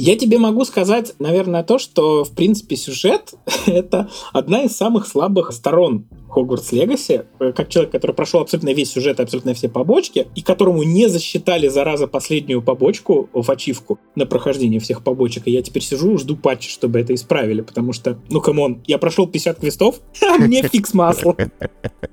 Я тебе могу сказать, наверное, то, что, в принципе, сюжет — это одна из самых слабых сторон Hogwarts Legacy. Как человек, который прошел абсолютно весь сюжет и абсолютно все побочки, и которому не засчитали, зараза, последнюю побочку в ачивку на прохождение всех побочек, и я теперь сижу и жду патча, чтобы это исправили, потому что, ну, come on, я прошел 50 квестов, а мне фиг с маслом.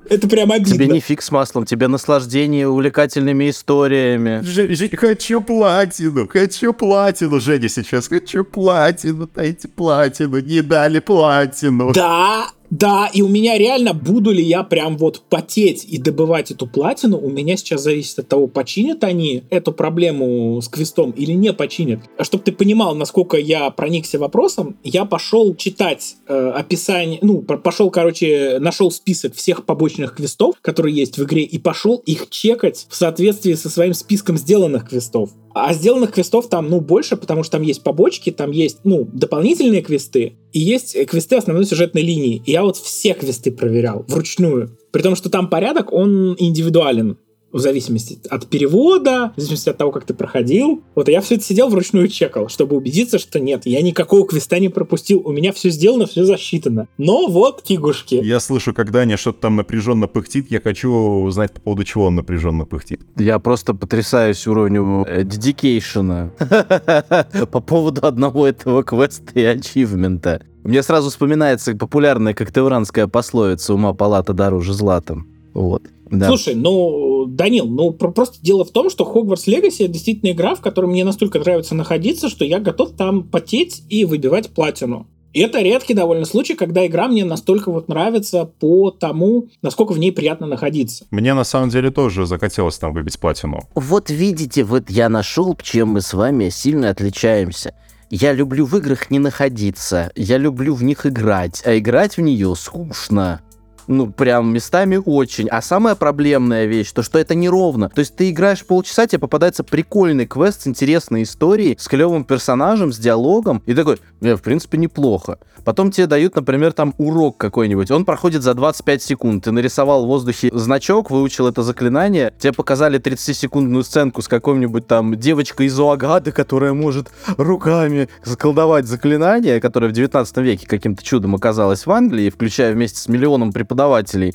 Это прям Тебе обидно. не фиг с маслом, тебе наслаждение увлекательными историями. Жень, хочу платину, хочу платину, Женя сейчас, хочу платину, дайте платину, не дали платину. Да, да, и у меня реально, буду ли я прям вот потеть и добывать эту платину, у меня сейчас зависит от того, починят они эту проблему с квестом или не починят. А чтобы ты понимал, насколько я проникся вопросом, я пошел читать э, описание, ну, по- пошел, короче, нашел список всех побочных квестов, которые есть в игре, и пошел их чекать в соответствии со своим списком сделанных квестов. А сделанных квестов там, ну, больше, потому что там есть побочки, там есть, ну, дополнительные квесты, и есть э, квесты основной сюжетной линии. И я вот все квесты проверял вручную. При том, что там порядок, он индивидуален в зависимости от перевода, в зависимости от того, как ты проходил. Вот, и я все это сидел вручную чекал, чтобы убедиться, что нет, я никакого квеста не пропустил, у меня все сделано, все засчитано. Но вот кигушки. Я слышу, когда Аня что-то там напряженно пыхтит, я хочу узнать, по поводу чего он напряженно пыхтит. Я просто потрясаюсь уровню э, дедикейшена по поводу одного этого квеста и ачивмента. Мне сразу вспоминается популярная коктевранская пословица «Ума палата дороже злата». Вот. Да. Слушай, ну, Данил, ну про- просто дело в том, что Хогвартс Легаси действительно игра, в которой мне настолько нравится находиться, что я готов там потеть и выбивать платину. И это редкий довольно случай, когда игра мне настолько вот нравится по тому, насколько в ней приятно находиться. Мне на самом деле тоже захотелось там выбить платину. Вот видите, вот я нашел, чем мы с вами сильно отличаемся. Я люблю в играх не находиться, я люблю в них играть, а играть в нее скучно. Ну, прям местами очень. А самая проблемная вещь, то что это неровно. То есть ты играешь полчаса, тебе попадается прикольный квест с интересной историей, с клевым персонажем, с диалогом, и такой, э, в принципе, неплохо. Потом тебе дают, например, там урок какой-нибудь. Он проходит за 25 секунд. Ты нарисовал в воздухе значок, выучил это заклинание, тебе показали 30-секундную сценку с какой-нибудь там девочкой из Уагады, которая может руками заколдовать заклинание, которое в 19 веке каким-то чудом оказалось в Англии, включая вместе с миллионом преподавателей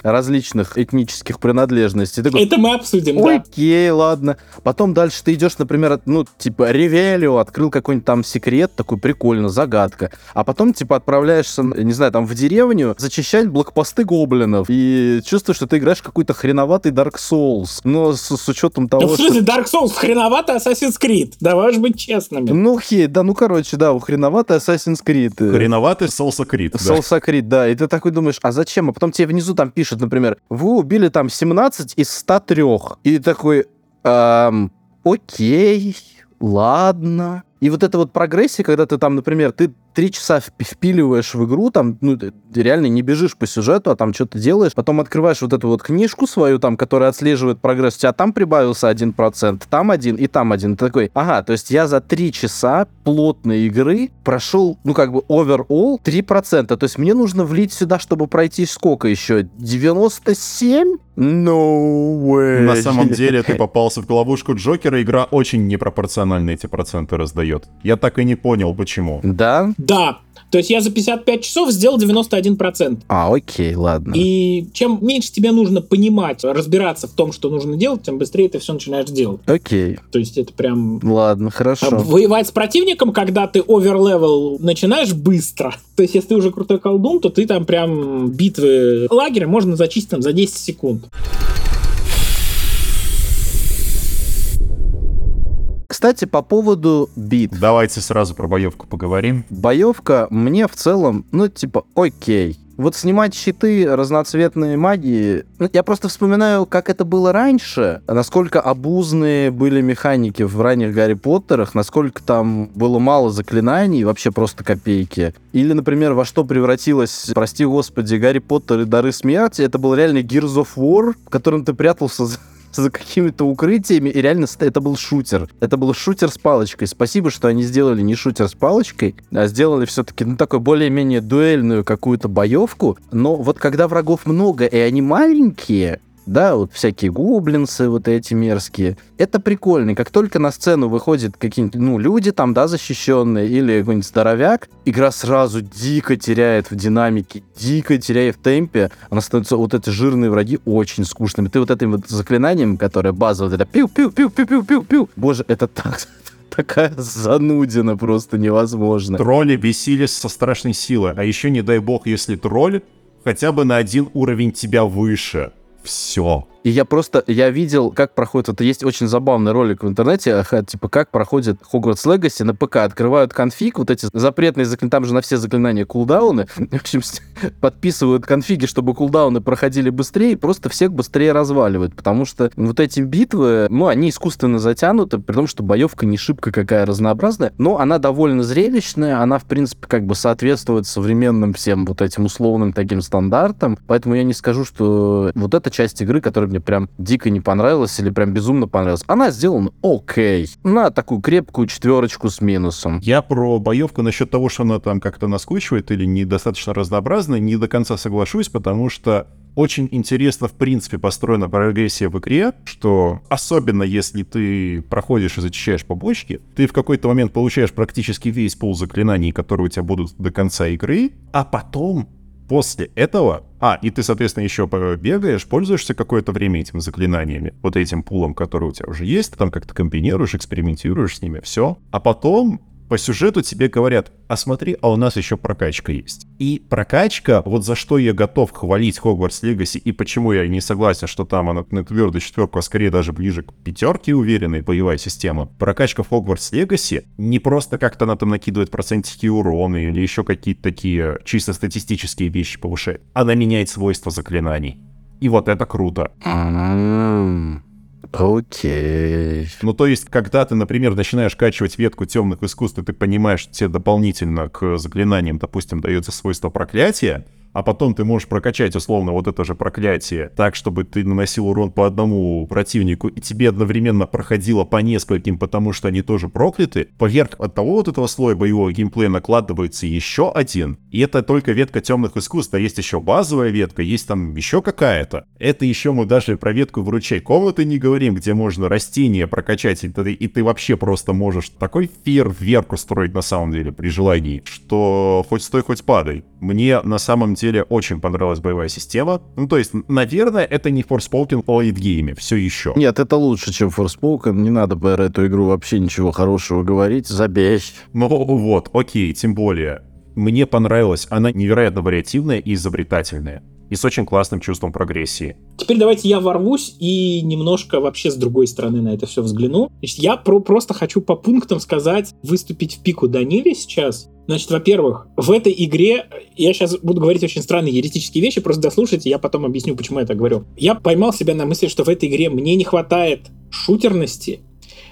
различных этнических принадлежностей. Такой, Это мы обсудим, да. Окей, ладно. Потом дальше ты идешь, например, ну, типа, Ревелио, открыл какой-нибудь там секрет, такой прикольно, загадка. А потом, типа, отправляешься, не знаю, там, в деревню, зачищать блокпосты гоблинов. И чувствуешь, что ты играешь в какой-то хреноватый Dark Souls. Но с, с учетом Да того, в что... смысле, Dark Souls хреновато Assassin's Creed. Давай уж быть честными. Ну, хей, да, ну, короче, да, хреноватый Assassin's Creed. э, Хреноватый Солсакрит. да. Соусакрит, да. И ты такой думаешь, а зачем? А потом тебе внизу там пишут, например, вы убили там 17 из 103. И такой, «Эм, окей, ладно. И вот эта вот прогрессия, когда ты там, например, ты три часа вп- впиливаешь в игру, там, ну, ты реально не бежишь по сюжету, а там что-то делаешь, потом открываешь вот эту вот книжку свою, там, которая отслеживает прогресс, у тебя там прибавился один процент, там один и там один. Ты такой, ага, то есть я за три часа плотной игры прошел, ну, как бы, overall 3%. То есть мне нужно влить сюда, чтобы пройти сколько еще? 97? No way. На самом деле ты попался в ловушку Джокера, игра очень непропорционально эти проценты раздает. Я так и не понял, почему. Да? Да. То есть я за 55 часов сделал 91%. А, окей, ладно. И чем меньше тебе нужно понимать, разбираться в том, что нужно делать, тем быстрее ты все начинаешь делать. Окей. То есть это прям... Ладно, А хорошо. Воевать с противником, когда ты overlevel начинаешь быстро. То есть, если ты уже крутой колдун, то ты там прям битвы лагеря можно зачистить там за 10 секунд. Кстати, по поводу бит. Давайте сразу про боевку поговорим. Боевка мне в целом, ну, типа, окей. Вот снимать щиты разноцветные магии... Ну, я просто вспоминаю, как это было раньше, насколько обузные были механики в ранних Гарри Поттерах, насколько там было мало заклинаний, вообще просто копейки. Или, например, во что превратилась, прости господи, Гарри Поттер и Дары Смерти. Это был реально Gears of War, в котором ты прятался за какими-то укрытиями, и реально это был шутер. Это был шутер с палочкой. Спасибо, что они сделали не шутер с палочкой, а сделали все-таки, ну, такой более-менее дуэльную какую-то боевку. Но вот когда врагов много, и они маленькие, да, вот всякие гоблинсы вот эти мерзкие. Это прикольно. Как только на сцену выходят какие-нибудь, ну, люди там, да, защищенные, или какой-нибудь здоровяк, игра сразу дико теряет в динамике, дико теряет в темпе. Она становится, вот эти жирные враги очень скучными. Ты вот этим вот заклинанием, которое базовое, это пиу-пиу-пиу-пиу-пиу-пиу. Боже, это так такая занудина просто невозможно. Тролли бесились со страшной силой. А еще, не дай бог, если тролль хотя бы на один уровень тебя выше все. И я просто, я видел, как проходит, это. Есть очень забавный ролик в интернете, типа, как проходит Hogwarts Legacy на ПК. Открывают конфиг, вот эти запретные заклинания, там же на все заклинания кулдауны, в общем, подписывают конфиги, чтобы кулдауны проходили быстрее, и просто всех быстрее разваливают, потому что вот эти битвы, ну, они искусственно затянуты, при том, что боевка не шибко какая разнообразная, но она довольно зрелищная, она, в принципе, как бы соответствует современным всем вот этим условным таким стандартам, поэтому я не скажу, что вот эта часть игры, которая мне прям дико не понравилась или прям безумно понравилась. Она сделана окей. На такую крепкую четверочку с минусом. Я про боевку насчет того, что она там как-то наскучивает или недостаточно разнообразная, не до конца соглашусь, потому что очень интересно, в принципе, построена прогрессия в игре, что особенно если ты проходишь и зачищаешь побочки, ты в какой-то момент получаешь практически весь пол заклинаний, которые у тебя будут до конца игры, а потом После этого... А, и ты, соответственно, еще бегаешь, пользуешься какое-то время этими заклинаниями, вот этим пулом, который у тебя уже есть, там как-то комбинируешь, экспериментируешь с ними, все. А потом по сюжету тебе говорят, а смотри, а у нас еще прокачка есть. И прокачка, вот за что я готов хвалить Hogwarts Legacy и почему я не согласен, что там она на твердую четверку, а скорее даже ближе к пятерке уверенной боевая система. Прокачка в Hogwarts Legacy не просто как-то она там накидывает процентики урона или еще какие-то такие чисто статистические вещи повышает. Она меняет свойства заклинаний. И вот это круто. Окей. Ну, то есть, когда ты, например, начинаешь качивать ветку темных искусств, и ты понимаешь, что тебе дополнительно к заклинаниям, допустим, дается свойство проклятия, а потом ты можешь прокачать условно вот это же проклятие так, чтобы ты наносил урон по одному противнику, и тебе одновременно проходило по нескольким, потому что они тоже прокляты, поверх от того вот этого слоя боевого геймплея накладывается еще один, и это только ветка темных искусств, а есть еще базовая ветка, есть там еще какая-то. Это еще мы даже про ветку выручай комнаты не говорим, где можно растения прокачать, и ты, и ты вообще просто можешь такой фейерверк устроить на самом деле при желании, что хоть стой, хоть падай. Мне на самом деле очень понравилась боевая система. Ну, то есть, наверное, это не Forspoken по лейтгейме, все еще. Нет, это лучше, чем Forspoken. Не надо про эту игру вообще ничего хорошего говорить. Забей. Ну вот, окей, тем более. Мне понравилась, она невероятно вариативная и изобретательная и с очень классным чувством прогрессии. Теперь давайте я ворвусь и немножко вообще с другой стороны на это все взгляну. Значит, я про просто хочу по пунктам сказать, выступить в пику Даниле сейчас. Значит, во-первых, в этой игре, я сейчас буду говорить очень странные еретические вещи, просто дослушайте, я потом объясню, почему я так говорю. Я поймал себя на мысли, что в этой игре мне не хватает шутерности,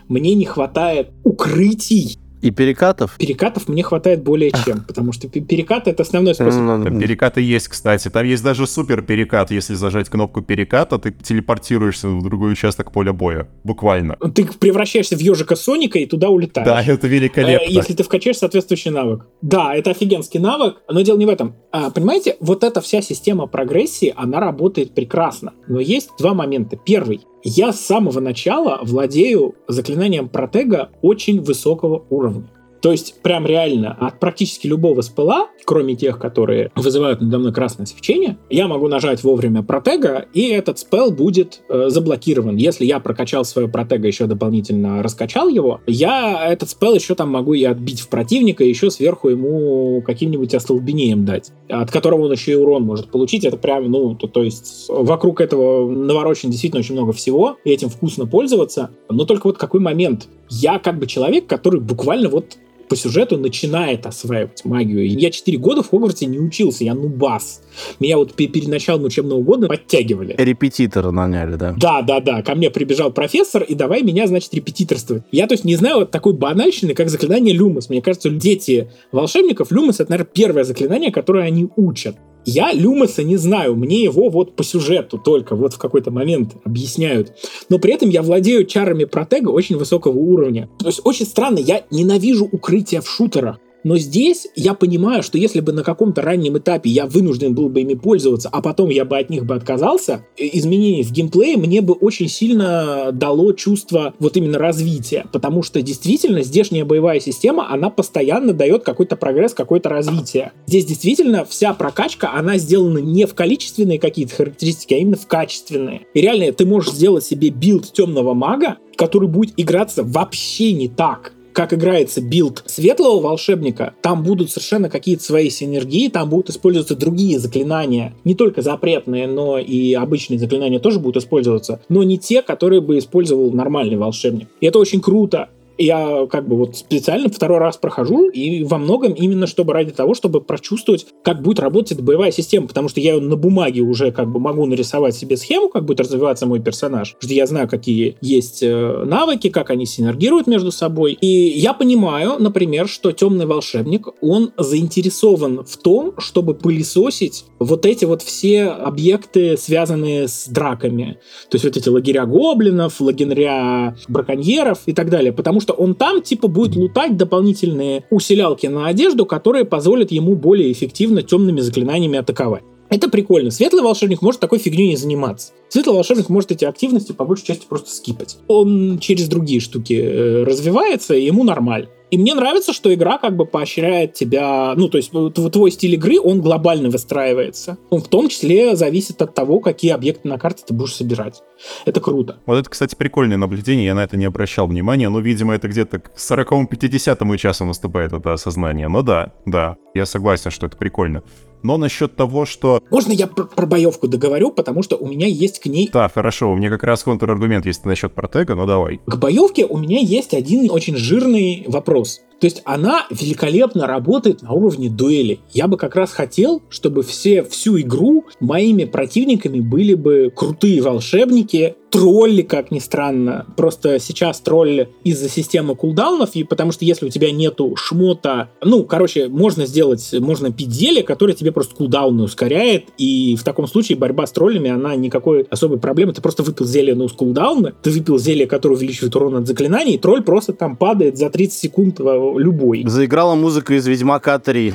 мне не хватает укрытий, и перекатов? Перекатов мне хватает более чем, потому что перекат это основной способ. Там перекаты есть, кстати. Там есть даже супер перекат. Если зажать кнопку переката, ты телепортируешься в другой участок поля боя. Буквально. Ты превращаешься в ежика Соника и туда улетаешь. Да, это великолепно. Э, если ты вкачаешь соответствующий навык. Да, это офигенский навык, но дело не в этом. А, понимаете, вот эта вся система прогрессии, она работает прекрасно. Но есть два момента. Первый. Я с самого начала владею заклинанием протега очень высокого уровня. То есть, прям реально, от практически любого спела, кроме тех, которые вызывают надо мной красное свечение, я могу нажать вовремя протега, и этот спел будет э, заблокирован. Если я прокачал свое протега, еще дополнительно раскачал его, я этот спел еще там могу и отбить в противника, и еще сверху ему каким-нибудь остолбенением дать, от которого он еще и урон может получить. Это прям, ну, то, то есть вокруг этого наворочено действительно очень много всего, и этим вкусно пользоваться. Но только вот какой момент? Я как бы человек, который буквально вот по сюжету начинает осваивать магию. Я 4 года в Хогвартсе не учился, я нубас. Меня вот перед началом учебного года подтягивали. Репетитора наняли, да? Да, да, да. Ко мне прибежал профессор, и давай меня, значит, репетиторствовать. Я, то есть, не знаю вот такой банальщины, как заклинание Люмос. Мне кажется, дети волшебников Люмос — это, наверное, первое заклинание, которое они учат. Я Люмоса не знаю, мне его вот по сюжету только вот в какой-то момент объясняют. Но при этом я владею чарами протега очень высокого уровня. То есть очень странно, я ненавижу укрытия в шутерах. Но здесь я понимаю, что если бы на каком-то раннем этапе я вынужден был бы ими пользоваться, а потом я бы от них бы отказался, изменение в геймплее мне бы очень сильно дало чувство вот именно развития, потому что действительно здешняя боевая система, она постоянно дает какой-то прогресс, какое-то развитие. Здесь действительно вся прокачка, она сделана не в количественные какие-то характеристики, а именно в качественные. И реально ты можешь сделать себе билд темного мага, который будет играться вообще не так, как играется build светлого волшебника, там будут совершенно какие-то свои синергии, там будут использоваться другие заклинания, не только запретные, но и обычные заклинания тоже будут использоваться, но не те, которые бы использовал нормальный волшебник. И это очень круто я как бы вот специально второй раз прохожу, и во многом именно чтобы ради того, чтобы прочувствовать, как будет работать эта боевая система, потому что я на бумаге уже как бы могу нарисовать себе схему, как будет развиваться мой персонаж, что я знаю, какие есть э, навыки, как они синергируют между собой, и я понимаю, например, что темный волшебник, он заинтересован в том, чтобы пылесосить вот эти вот все объекты, связанные с драками, то есть вот эти лагеря гоблинов, лагеря браконьеров и так далее, потому что что он там типа будет лутать дополнительные усилялки на одежду, которые позволят ему более эффективно темными заклинаниями атаковать. Это прикольно. Светлый волшебник может такой фигней не заниматься. Светлый волшебник может эти активности по большей части просто скипать. Он через другие штуки э, развивается, и ему нормально. И мне нравится, что игра как бы поощряет тебя, ну, то есть твой стиль игры, он глобально выстраивается. Он в том числе зависит от того, какие объекты на карте ты будешь собирать. Это круто. Вот это, кстати, прикольное наблюдение, я на это не обращал внимания, но, видимо, это где-то к 40-50 часу наступает это осознание. Но да, да, я согласен, что это прикольно. Но насчет того, что... Можно я про, про боевку договорю, потому что у меня есть к ней... Да, хорошо, у меня как раз контраргумент есть насчет протега, но давай. К боевке у меня есть один очень жирный вопрос. То есть она великолепно работает на уровне дуэли. Я бы как раз хотел, чтобы все, всю игру моими противниками были бы крутые волшебники, тролли, как ни странно. Просто сейчас тролли из-за системы кулдаунов, и потому что если у тебя нету шмота, ну, короче, можно сделать, можно пить зелье, которое тебе просто кулдауны ускоряет, и в таком случае борьба с троллями, она никакой особой проблемы. Ты просто выпил зелье на cooldown ы, ты выпил зелье, которое увеличивает урон от заклинаний, и тролль просто там падает за 30 секунд любой. Заиграла музыка из Ведьмака 3.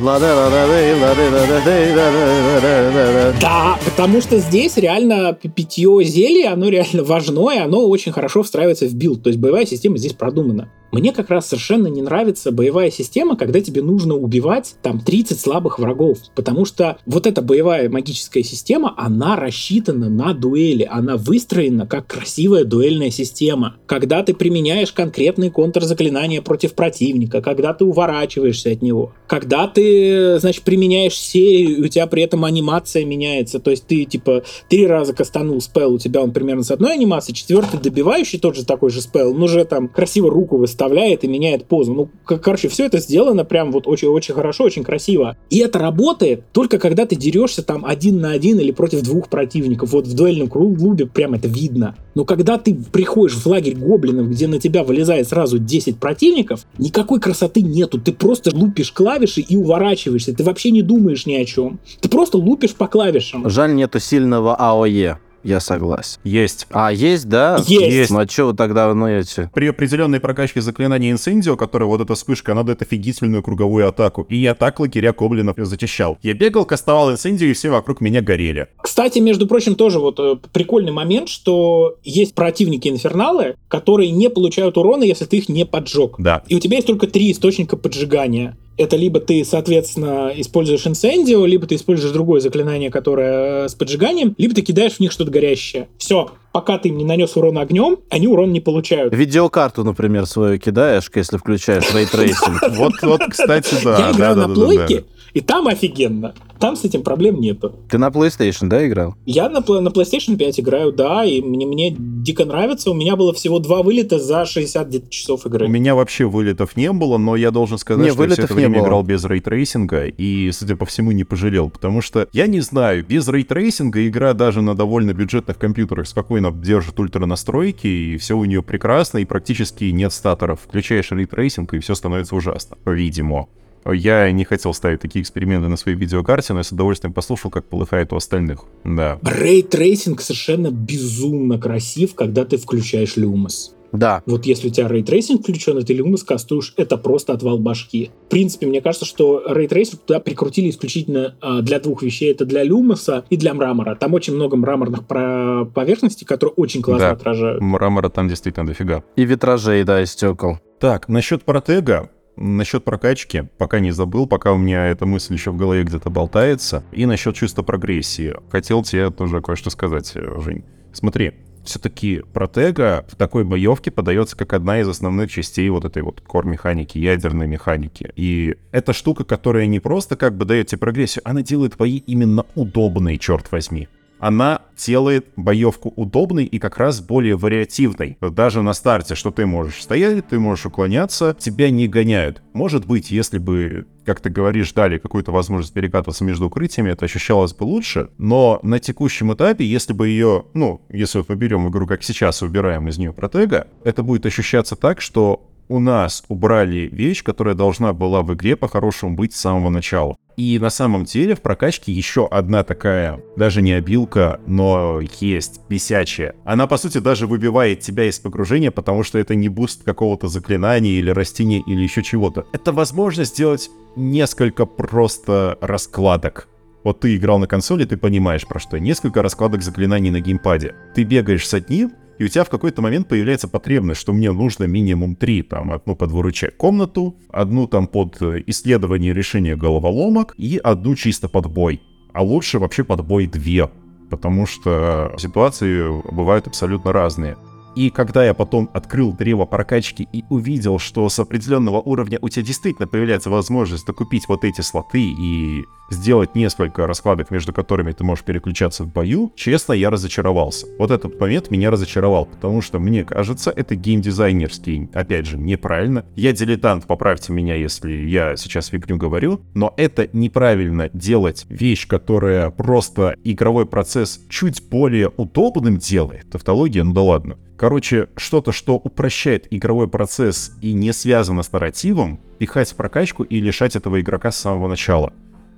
Да, потому что здесь реально питье зелья, оно реально важно, и оно очень хорошо встраивается в build. То есть боевая система здесь продумана. Мне как раз совершенно не нравится боевая система, когда тебе нужно убивать там 30 слабых врагов, потому что вот эта боевая магическая система, она рассчитана на дуэли, она выстроена как красивая дуэльная система. Когда ты применяешь конкретные контрзаклинания против противника, когда ты уворачиваешься от него, когда ты, значит, применяешь серию, и у тебя при этом анимация меняется, то есть ты, типа, три раза кастанул спел, у тебя он примерно с одной анимацией, четвертый добивающий тот же такой же спел, но уже там красиво руку выставляет и меняет позу. Ну, короче, все это сделано прям вот очень-очень хорошо, очень красиво. И это работает только когда ты дерешься там один на один или против двух противников. Вот в дуэльном клубе прям это видно. Но когда ты приходишь в лагерь гоблинов, где на тебя вылезает сразу 10 противников, никакой красоты нету. Ты просто лупишь клавиши и уворачиваешься. Ты вообще не думаешь ни о чем. Ты просто лупишь по клавишам. Жаль, нету сильного АОЕ Я согласен. Есть. А, есть, да? Есть. Ну а что вы тогда ноете? При определенной прокачке заклинания Инсендио, которая вот эта вспышка, она дает офигительную круговую атаку. И я так лагеря гоблинов зачищал. Я бегал, кастовал Инсендио, и все вокруг меня горели. Кстати, между прочим, тоже вот э, прикольный момент, что есть противники инферналы, которые не получают урона, если ты их не поджег. Да. И у тебя есть только три источника поджигания. Это либо ты, соответственно, используешь инсендио, либо ты используешь другое заклинание, которое э, с поджиганием, либо ты кидаешь в них что-то горящее. Все. Пока ты им не нанес урон огнем, они урон не получают. Видеокарту, например, свою кидаешь, если включаешь ray tracing. Вот, вот, кстати, да. Я играю да, на плойке, и там офигенно. Там с этим проблем нету. Ты на PlayStation, да, играл? Я на, на PlayStation 5 играю, да, и мне, мне дико нравится. У меня было всего два вылета за 60 где-то часов У игры. меня вообще вылетов не было, но я должен сказать, Не, что я все вылетов это не время было. играл без ray tracing а и, судя по всему, не пожалел, потому что, я не знаю, без ray tracing а игра даже на довольно бюджетных компьютерах спокойно держит ультра настройки, и все у нее прекрасно, и практически нет stutter ов. Включаешь ray tracing, и все становится ужасно, видимо. Я не хотел ставить такие эксперименты на своей видеокарте, но я с удовольствием послушал, как полыхает у остальных. Да. Ray tracing совершенно безумно красив, когда ты включаешь люмос. Да. Вот если у тебя ray tracing включен, и ты люмос кастуешь, это просто отвал башки. В принципе, мне кажется, что ray tracing туда прикрутили исключительно а, для двух вещей. Это для люмоса и для мрамора. Там очень много мраморных про- поверхностей, которые очень классно Да. отражают. Мрамора там действительно дофига. И витражей, да, из стекол. Так, насчет протего, насчет прокачки, пока не забыл, пока у меня эта мысль еще в голове где-то болтается. И насчет чисто прогрессии. Хотел тебе тоже кое-что сказать, э, Жень. Смотри, все-таки протега в такой боевке подается как одна из основных частей вот этой вот кор-механики, ядерной механики. И эта штука, которая не просто как бы дает тебе прогрессию, она делает бои именно удобные, черт возьми она делает боевку удобной и как раз более вариативной. Даже на старте, что ты можешь стоять, ты можешь уклоняться, тебя не гоняют. Может быть, если бы, как ты говоришь, дали какую-то возможность перекатываться между укрытиями, это ощущалось бы лучше, но на текущем этапе, если бы ее, ну, если вот мы берем игру как сейчас и убираем из нее протего, это будет ощущаться так, что у нас убрали вещь, которая должна была в игре по-хорошему быть с самого начала. И на самом деле в прокачке еще одна такая, даже не абилка, но есть, бесячая. Она, по сути, даже выбивает тебя из погружения, потому что это не буст какого-то заклинания или растения или еще чего-то. Это возможность сделать несколько просто раскладок. Вот ты играл на консоли, ты понимаешь про что. Несколько раскладок заклинаний на геймпаде. Ты бегаешь с одним, и у тебя в какой-то момент появляется потребность, что мне нужно минимум три, там, одну под выручать комнату, одну там под э, исследование и решение головоломок и одну чисто под бой. А лучше вообще под бой две, потому что ситуации бывают абсолютно разные. И когда я потом открыл древо прокачки и увидел, что с определенного уровня у тебя действительно появляется возможность докупить вот эти слоты и сделать несколько раскладок, между которыми ты можешь переключаться в бою, честно, я разочаровался. Вот этот момент меня разочаровал, потому что, мне кажется, это геймдизайнерский, опять же, неправильно. Я дилетант, поправьте меня, если я сейчас фигню говорю, но это неправильно делать вещь, которая просто игровой процесс чуть более удобным делает. Тавтология, ну да ладно. Короче, что-то, что упрощает игровой процесс и не связано с нарративом, пихать в прокачку и лишать этого игрока с самого начала.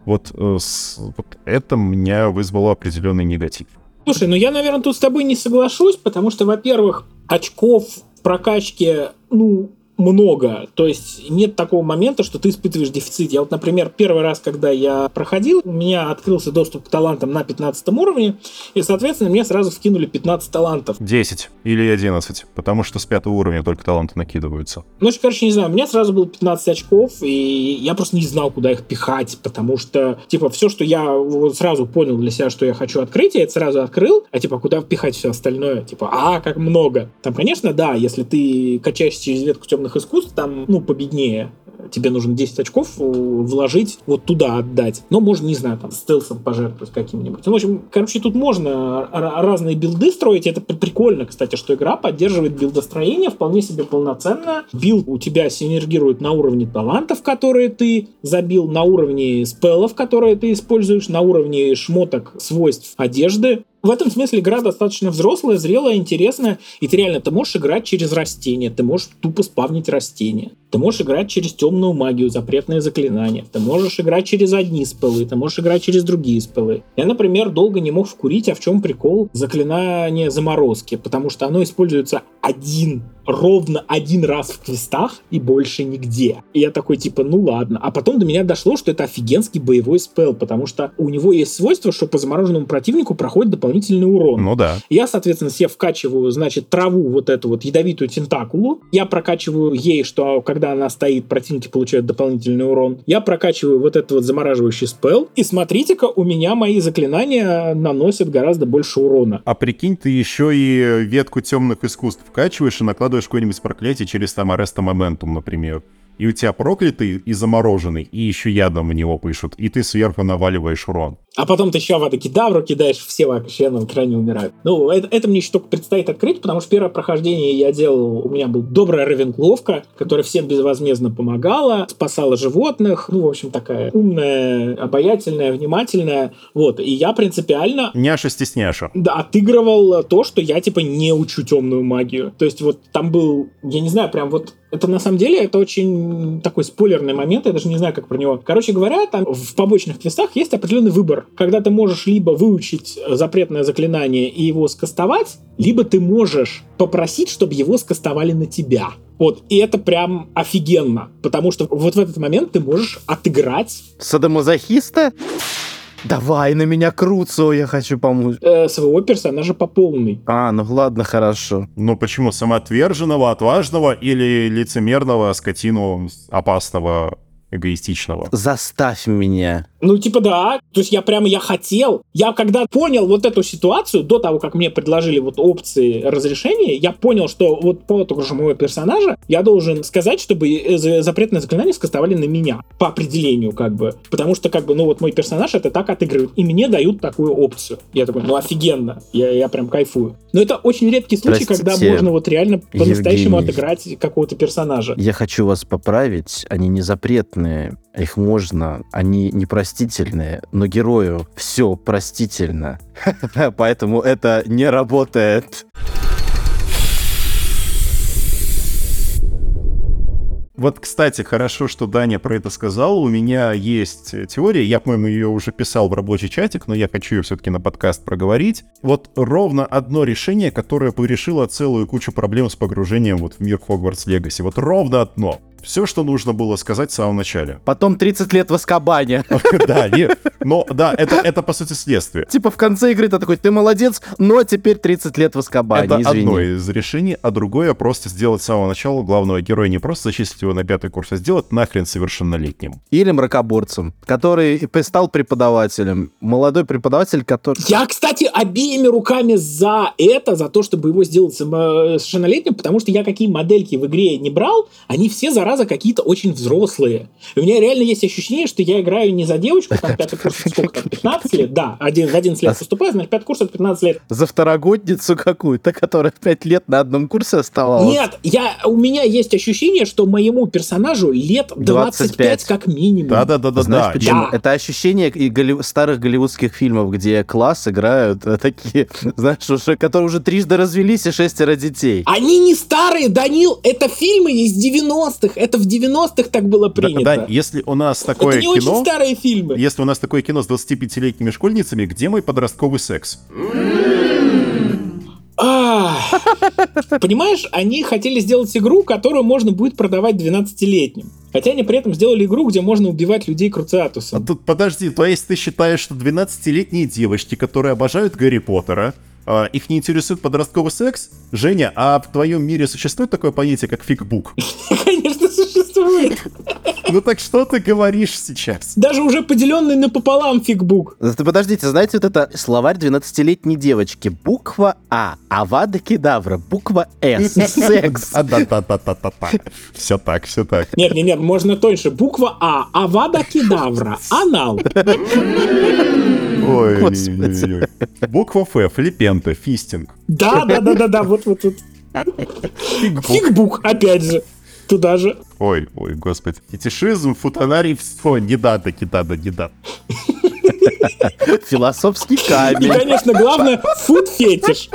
Вот, э, с- вот это меня вызвало определенный негатив. Слушай, ну я, наверное, тут с тобой не соглашусь, потому что, во-первых, очков в прокачке, ну, много. То есть нет такого момента, что ты испытываешь дефицит. Я вот, например, первый раз, когда я проходил, у меня открылся доступ к талантам на 15 уровне, и, соответственно, мне сразу вкинули 15 талантов. 10 или 11, потому что с пятого уровня только таланты накидываются. Ну, короче, не знаю, у меня сразу было 15 очков, и я просто не знал, куда их пихать, потому что, типа, все, что я вот сразу понял для себя, что я хочу открыть, я это сразу открыл, а, типа, куда впихать все остальное? Типа, а, как много. Там, конечно, да, если ты качаешься через ветку темных искусств, там, ну, победнее. Тебе нужно 10 очков э, вложить, вот туда отдать. Но можно, не знаю, там, стелсом пожертвовать каким-нибудь. Ну, в общем, короче, тут можно разные билды строить. Это при- прикольно, кстати, что игра поддерживает билдостроение вполне себе полноценно. Билд у тебя синергирует на уровне талантов, которые ты забил, на уровне спеллов, которые ты используешь, на уровне шмоток, свойств одежды. В этом смысле игра достаточно взрослая, зрелая, интересная, и ты реально, ты можешь играть через растения, ты можешь тупо спавнить растения. Ты можешь играть через темную магию, запретные заклинания. Ты можешь играть через одни спелы, ты можешь играть через другие спелы. Я, например, долго не мог вкурить, а в чем прикол заклинания заморозки, потому что оно используется один ровно один раз в квестах и больше нигде. И я такой, типа, ну ладно. А потом до меня дошло, что это офигенский боевой спел, потому что у него есть свойство, что по замороженному противнику проходит дополнительный урон. Ну да. Я, соответственно, себе вкачиваю, значит, траву, вот эту вот ядовитую тентакулу. Я прокачиваю ей, что когда она стоит, противники получают дополнительный урон. Я прокачиваю вот этот вот замораживающий спел. И смотрите-ка, у меня мои заклинания наносят гораздо больше урона. А прикинь, ты еще и ветку темных искусств вкачиваешь и накладываешь какое-нибудь проклятие через там Ареста Моментум, например и у тебя проклятый и замороженный, и еще ядом в него пишут, и ты сверху наваливаешь урон. А потом ты еще в это кедавру кидаешь, все вообще на экране умирают. Ну, это, это мне еще только предстоит открыть, потому что первое прохождение я делал, у меня был добрая Равенкловка, которая всем безвозмездно помогала, спасала животных, ну, в общем, такая умная, обаятельная, внимательная, вот, и я принципиально... Няша-стесняша. Да, отыгрывал то, что я, типа, не учу темную магию. То есть вот там был, я не знаю, прям вот это на самом деле это очень такой спойлерный момент, я даже не знаю, как про него. Короче говоря, там в побочных квестах есть определенный выбор, когда ты можешь либо выучить запретное заклинание и его скастовать, либо ты можешь попросить, чтобы его скастовали на тебя. Вот, и это прям офигенно, потому что вот в этот момент ты можешь отыграть... Садомазохиста? Давай на меня Круцо, я хочу помочь. Э, своего персонажа по полной. А, ну ладно, хорошо. Ну почему? Самоотверженного, отважного или лицемерного, скотину, опасного, эгоистичного? Заставь меня. Ну, типа, да. То есть я прямо, я хотел. Я когда понял вот эту ситуацию, до того, как мне предложили вот опции разрешения, я понял, что вот по же моего персонажа я должен сказать, чтобы э, запретное заклинание скастовали на меня. По определению, как бы. Потому что, как бы, ну вот мой персонаж это так отыгрывает. И мне дают такую опцию. Я такой, ну офигенно. Я, я прям кайфую. Но это очень редкий случай, Простите, когда можно вот реально по-настоящему отыграть какого-то персонажа. Я хочу вас поправить. Они не запретные. Их можно. Они непростительные. Но герою все простительно. Поэтому это не работает. Вот, кстати, хорошо, что Даня про это сказал. У меня есть теория, я, по-моему, ее уже писал в рабочий чатик, но я хочу ее все-таки на подкаст проговорить. Вот ровно одно решение, которое бы решило целую кучу проблем с погружением вот в мир Хогвартс Легаси. Вот ровно одно. Все, что нужно было сказать в самом начале. Потом 30 лет в Аскабане. Да, нет. Но да, это, это по сути следствие. Типа в конце игры ты такой, ты молодец, но теперь 30 лет в Аскабане, Это извини. одно из решений, а другое просто сделать с самого начала главного героя не просто зачислить его на пятый курс, а сделать нахрен совершеннолетним. Или мракоборцем, который стал преподавателем. Молодой преподаватель, который... Я, кстати, обеими руками за это, за то, чтобы его сделать само- совершеннолетним, потому что я какие модельки в игре не брал, они все, зараза, какие-то очень взрослые. И у меня реально есть ощущение, что я играю не за девочку, там, пятый курс, сколько там, 15 лет? Да, один, в 11 лет поступаю, значит, пятый курс, это 15 лет. За второгодницу какую-то, которая 5 лет на одном курсе оставалась. Нет, я, у меня есть ощущение, что моему персонажу лет 25, 25 как минимум. Да-да-да-да-да. Знаешь почему? Да. Это ощущение и голли- старых голливудских фильмов, где класс играют э, такие, знаешь, уже, которые уже трижды развелись и шестеро детей. Они не старые, Данил, это фильмы из 90-х, это в 90-х так было Да, принято. Дань, если у нас такое это не кино... очень старые фильмы. Если у нас такое кино с 25-летними школьницами, где мой подростковый секс? А, Понимаешь, они хотели сделать игру, которую можно будет продавать 12-летним. Хотя они при этом сделали игру, где можно убивать людей А круциатусом. тут подожди, то есть ты считаешь, что 12-летние девочки, которые обожают Гарри Поттера, а, их не интересует подростковый секс? Женя, а в твоем мире существует такое понятие, как фигбук? Конечно, существует. Ну так что ты говоришь сейчас? Даже уже поделенный напополам фигбук. Подождите, знаете, вот это словарь 12-летней девочки. Буква А. Авада кедавра. Буква С. Секс. Все так, все так. Нет, нет, нет, можно тоньше. Буква А. Авада кедавра. Анал. Ой, Господи. ой, ой. Буква Ф, флипенто, фистинг. Да, да, да, да, да, вот, вот, вот. Фигбук, опять же. Туда же. Ой, ой, господи. Фетишизм, футанарий, все, не надо, не надо, не надо. Философский И, камень. конечно, главное, фуд-фетиш.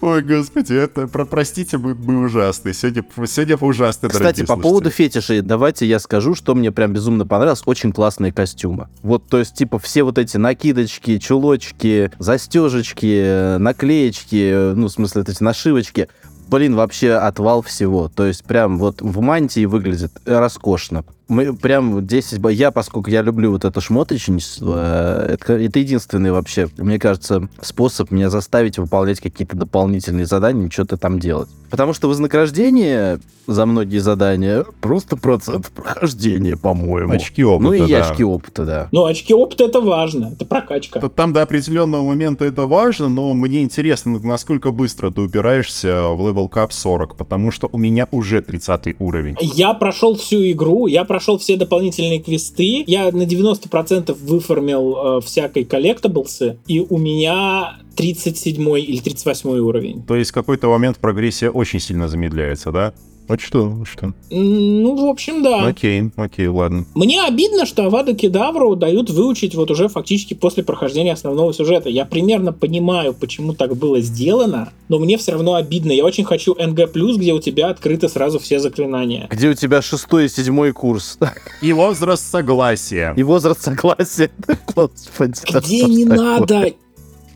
Ой, господи, это, про, простите, мы, мы ужасны. Сегодня, сегодня по ужасны, Кстати, по поводу фетишей, давайте я скажу, что мне прям безумно понравилось. Очень классные костюмы. Вот, то есть, типа, все вот эти накидочки, чулочки, застежечки, наклеечки, ну, в смысле, вот эти нашивочки, блин, вообще отвал всего. То есть, прям вот в мантии выглядит роскошно. Мы прям 10... ба- Я, поскольку я люблю вот это шмоточничество, э, это, это единственный вообще, мне кажется, способ меня заставить выполнять какие-то дополнительные задания, что-то там делать. Потому что вознаграждение за многие задания просто процент прохождения, по-моему. Очки опыта, ну и да. очки опыта, да. Ну, очки опыта это важно, это прокачка. Там до определенного момента это важно, но мне интересно, насколько быстро ты упираешься в level cap 40, потому что у меня уже 30 уровень. Я прошел всю игру, я прошел все дополнительные квесты, я на 90% выфармил э, всякой collectables ы, и у меня 37 или 38 уровень. То есть какой-то момент прогрессия очень сильно замедляется, да? Вот что, вот что. Ну, в общем, да. Окей, окей, ладно. Мне обидно, что Аваду Кедавру дают выучить вот уже фактически после прохождения основного сюжета. Я примерно понимаю, почему так было сделано, но мне все равно обидно. Я очень хочу NG+, где у тебя открыты сразу все заклинания. Где у тебя шестой и седьмой курс. И возраст согласия. И возраст согласия. Где не надо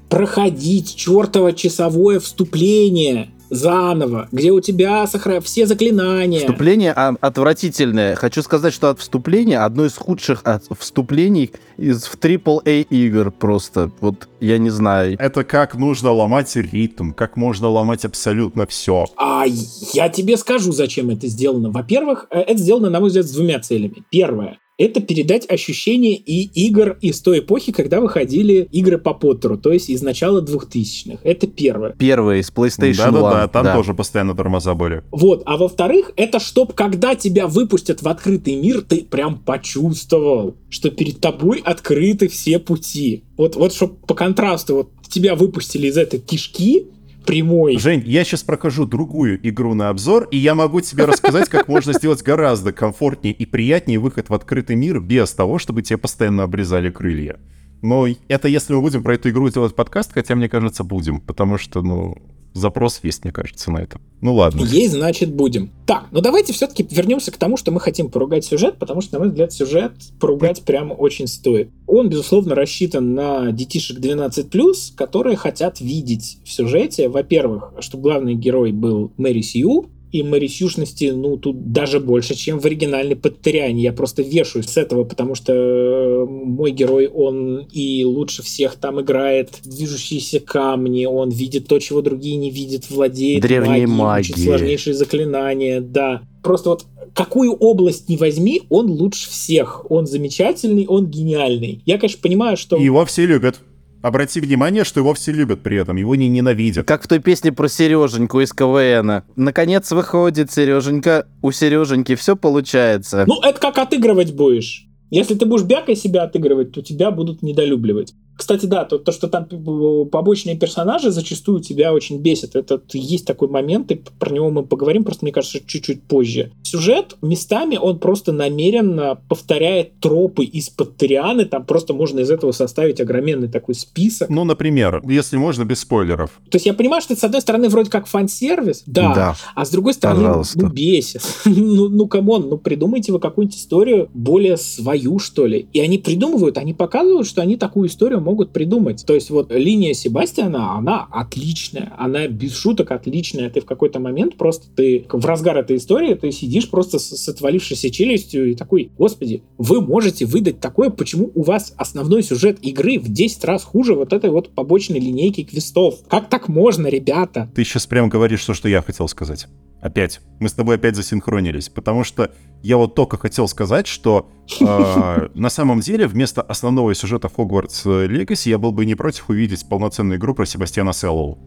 проходить чертово часовое вступление заново, где у тебя сохра... все заклинания. Вступление а, отвратительное. Хочу сказать, что от вступления одно из худших от вступлений из в AAA игр просто. Вот я не знаю. Это как нужно ломать ритм, как можно ломать абсолютно все. А я тебе скажу, зачем это сделано. Во-первых, э, это сделано, на мой взгляд, с двумя целями. Первое это передать ощущение и игр из той эпохи, когда выходили игры по Поттеру, то есть из начала 2000-х. Это первое. Первое из PlayStation Да-да-да, 1. там да. тоже постоянно тормоза были. Вот, а во-вторых, это чтоб, когда тебя выпустят в открытый мир, ты прям почувствовал, что перед тобой открыты все пути. Вот, вот чтоб по контрасту, вот тебя выпустили из этой кишки, прямой. Жень, я сейчас прохожу другую игру на обзор, и я могу тебе рассказать, как можно сделать гораздо комфортнее и приятнее выход в открытый мир без того, чтобы тебе постоянно обрезали крылья. Но это если мы будем про эту игру делать подкаст, хотя мне кажется, будем, потому что, ну, запрос есть, мне кажется, на это. Ну ладно. Есть, значит, будем. Так, ну давайте все-таки вернемся к тому, что мы хотим поругать сюжет, потому что, на мой взгляд, сюжет поругать прямо очень стоит. Он, безусловно, рассчитан на детишек 12+, которые хотят видеть в сюжете, во-первых, чтобы главный герой был Мэри Сью, и мэрисюшности, ну, тут даже больше, чем в оригинальной Паттериане. Я просто вешаюсь с этого, потому что э, мой герой, он и лучше всех там играет движущиеся камни, он видит то, чего другие не видят, владеет Древней магией, магией. сложнейшие заклинания, да. Просто вот какую область не возьми, он лучше всех. Он замечательный, он гениальный. Я, конечно, понимаю, что... Его все любят. Обрати внимание, что его все любят при этом, его не ненавидят. Как в той песне про Сереженьку из КВН. Наконец выходит Сереженька, у Сереженьки все получается. Ну, это как отыгрывать будешь. Если ты будешь бякой себя отыгрывать, то тебя будут недолюбливать. Кстати, да, то, то, что там побочные персонажи зачастую тебя очень бесят. Это есть такой момент, и про него мы поговорим, просто мне кажется, чуть-чуть позже. Сюжет местами он просто намеренно повторяет тропы из Поттерианы, там просто можно из этого составить огроменный такой список. Ну, например, если можно, без спойлеров. То есть я понимаю, что это, с одной стороны, вроде как фан-сервис, да, Да. а с другой стороны, Пожалуйста. ну, бесит. ну, ну, come on, ну, придумайте вы какую-нибудь историю более свою, что ли. И они придумывают, они показывают, что они такую историю могут придумать. То есть вот линия Себастьяна, она отличная, она без шуток отличная. Ты в какой-то момент просто, ты в разгар этой истории, ты сидишь просто с, с отвалившейся челюстью и такой, господи, вы можете выдать такое, почему у вас основной сюжет игры в 10 раз хуже вот этой вот побочной линейки квестов? Как так можно, ребята? Ты сейчас прям говоришь то, что я хотел сказать. Опять. Мы с тобой опять засинхронились, потому что я вот только хотел сказать, что э, на самом деле вместо основного сюжета Hogwarts Legacy я был бы не против увидеть полноценную игру про Себастьяна Селлоу.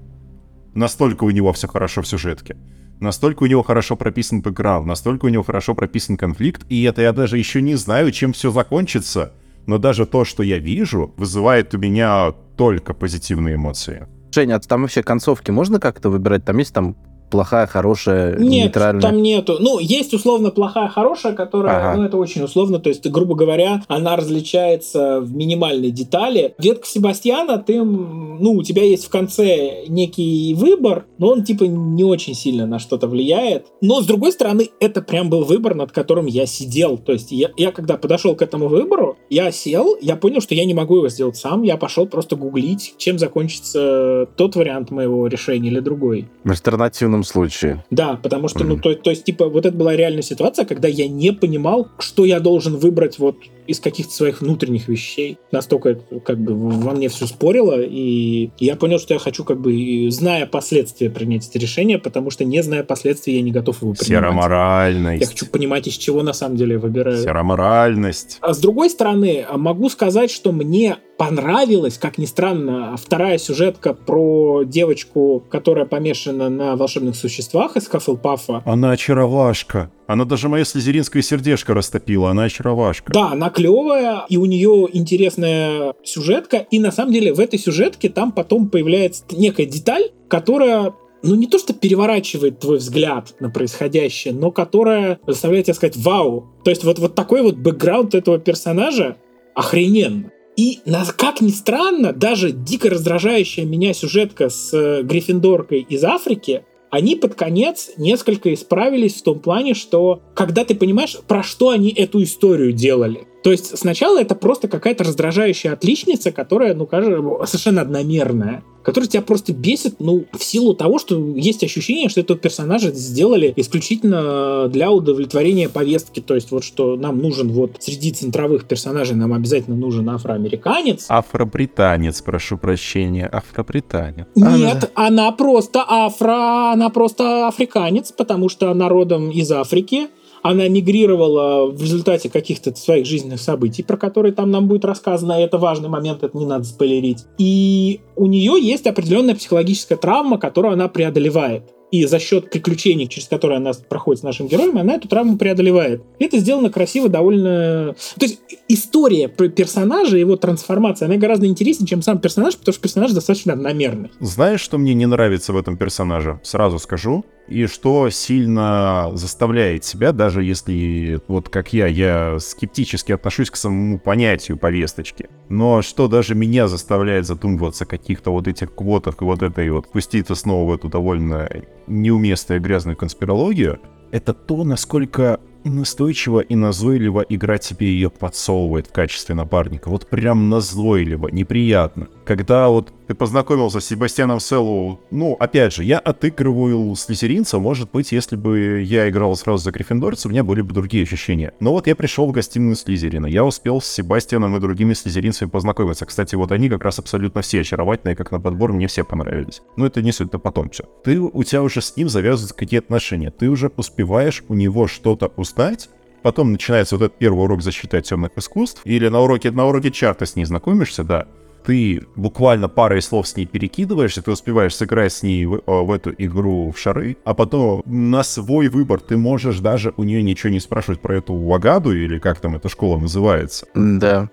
Настолько у него все хорошо в сюжетке. Настолько у него хорошо прописан бэкграунд, настолько у него хорошо прописан конфликт, и это я даже еще не знаю, чем все закончится. Но даже то, что я вижу, вызывает у меня только позитивные эмоции. Женя, а там вообще концовки можно как-то выбирать? Там есть там плохая, хорошая, Нет, нейтральная? там нету. Ну, есть условно плохая, хорошая, которая, Ага. ну, это очень условно, то есть, грубо говоря, она различается в минимальной детали. Ветка Себастьяна, ты, ну, у тебя есть в конце некий выбор, но он, типа, не очень сильно на что-то влияет. Но, с другой стороны, это прям был выбор, над которым я сидел. То есть, я, я когда подошел к этому выбору, я сел, я понял, что я не могу его сделать сам, я пошел просто гуглить, чем закончится тот вариант моего решения или другой. В альтернативном случае. Да, потому что, ну, Мгм. то, то есть, типа, вот это была реальная ситуация, когда я не понимал, что я должен выбрать вот из каких-то своих внутренних вещей. Настолько как бы во мне все спорило, и я понял, что я хочу как бы, зная последствия, принять это решение, потому что не зная последствий, я не готов его принимать. Я Сероморальность. хочу понимать, из чего на самом деле я выбираю. Сероморальность. А с другой стороны, а, могу сказать, что мне понравилась, как ни странно, вторая сюжетка про девочку, которая помешана на волшебных существах из Хаффлпафа. Она очаровашка. Она даже мое слезеринское сердечко растопила. Она очаровашка. Да, она клевая, и у нее интересная сюжетка, и на самом деле в этой сюжетке там потом появляется некая деталь, которая ну не то что переворачивает твой взгляд на происходящее, но которая заставляет тебя сказать «Вау!». То есть вот, вот такой вот бэкграунд этого персонажа охрененно. И как ни странно, даже дико раздражающая меня сюжетка с э, Гриффиндоркой из Африки, они под конец несколько исправились в том плане, что когда ты понимаешь, про что они эту историю делали. То есть сначала это просто какая-то раздражающая отличница, которая, ну, кажется, совершенно одномерная, которая тебя просто бесит, ну, в силу того, что есть ощущение, что этого персонажа сделали исключительно для удовлетворения повестки. То есть вот что нам нужен вот среди центровых персонажей нам обязательно нужен афроамериканец. Афробританец, прошу прощения. Афробританец. Нет, она просто афро, она просто африканец, потому что она родом из Африки. Она мигрировала в результате каких-то своих жизненных событий, про которые там нам будет рассказано. И это важный момент, это не надо спойлерить. И у нее есть определенная психологическая травма, которую она преодолевает. И за счет приключений, через которые она проходит с нашим героем, она эту травму преодолевает. Это сделано красиво, довольно... То есть история про персонажа, его трансформация, она гораздо интереснее, чем сам персонаж, потому что персонаж достаточно одномерный. Знаешь, что мне не нравится в этом персонаже? Сразу скажу. И что сильно заставляет себя, даже если, вот как я, я скептически отношусь к самому понятию повесточки. Но что даже меня заставляет задумываться о каких-то вот этих квотах и вот этой вот пуститься снова в эту довольно неуместную грязную конспирологию, это то, насколько настойчиво и назойливо игра тебе ее подсовывает в качестве напарника. Вот прям назойливо, неприятно. Когда вот ты познакомился с Себастьяном Селлу, ну, опять же, я отыгрываю слизеринца, может быть, если бы я играл сразу за Гриффиндорца, у меня были бы другие ощущения. Но вот я пришел в гостиную Слизерина, я успел с Себастьяном и другими слизеринцами познакомиться. Кстати, вот они как раз абсолютно все очаровательные, как на подбор, мне все понравились. Но это не суть, это потом все. Ты, у тебя уже с ним завязываются какие отношения, ты уже успеваешь у него что-то узнать, Потом начинается вот этот первый урок защиты от темных искусств. Или на уроке, на уроке чарта с ней знакомишься, да. Ты буквально парой слов с ней перекидываешься, ты успеваешь сыграть с ней в, в эту игру в шары, а потом на свой выбор ты можешь даже у нее ничего не спрашивать про эту Вагаду, или как там эта школа называется. Да.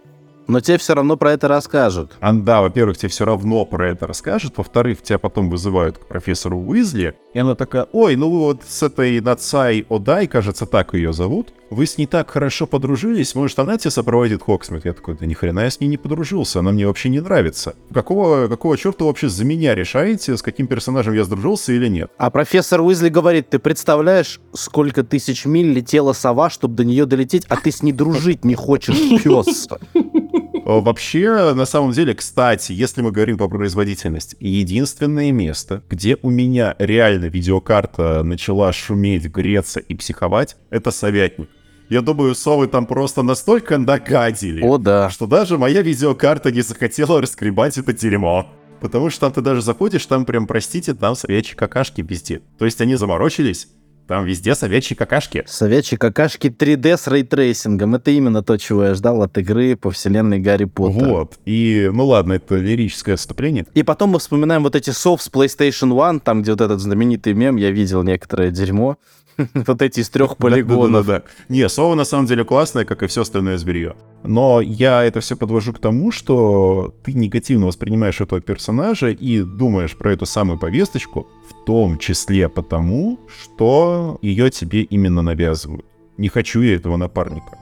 Но тебе все равно про это расскажут. А, да, во-первых, тебе все равно про это расскажут, во-вторых, тебя потом вызывают к профессору Уизли, и она такая, ой, ну вы вот с этой Нацай Одай, кажется, так ее зовут, вы с ней так хорошо подружились, может, она тебя сопроводит Хоксмит? Я такой, да ни хрена я с ней не подружился, она мне вообще не нравится. Какого, какого черта вы вообще за меня решаете, с каким персонажем я сдружился или нет? А профессор Уизли говорит, ты представляешь, сколько тысяч миль летела сова, чтобы до нее долететь, а ты с ней дружить не хочешь, пес. Э, Вообще, на самом деле, кстати, если мы говорим по производительности, единственное место, где у меня реально видеокарта начала шуметь, греться и психовать, это советник. Я думаю, совы там просто настолько нагадили, О, да. что даже моя видеокарта не захотела раскребать это дерьмо. Потому что там ты даже заходишь, там прям, простите, там совечьи какашки везде. То есть они заморочились, там везде совечьи какашки. Совечьи какашки 3D с ray tracing ом. Это именно то, чего я ждал от игры по вселенной Гарри Поттера. Вот. И, ну ладно, это лирическое отступление. И потом мы вспоминаем вот эти сов с PlayStation One, там, где вот этот знаменитый мем, я видел некоторое дерьмо. Вот эти из трех полигонов. Да-да-да. Не, Сова на самом деле классная, как и все остальное зверье. Но я это все подвожу к тому, что ты негативно воспринимаешь этого персонажа и думаешь про эту самую повесточку, в том числе потому, что ее тебе именно навязывают. Не хочу я этого напарника.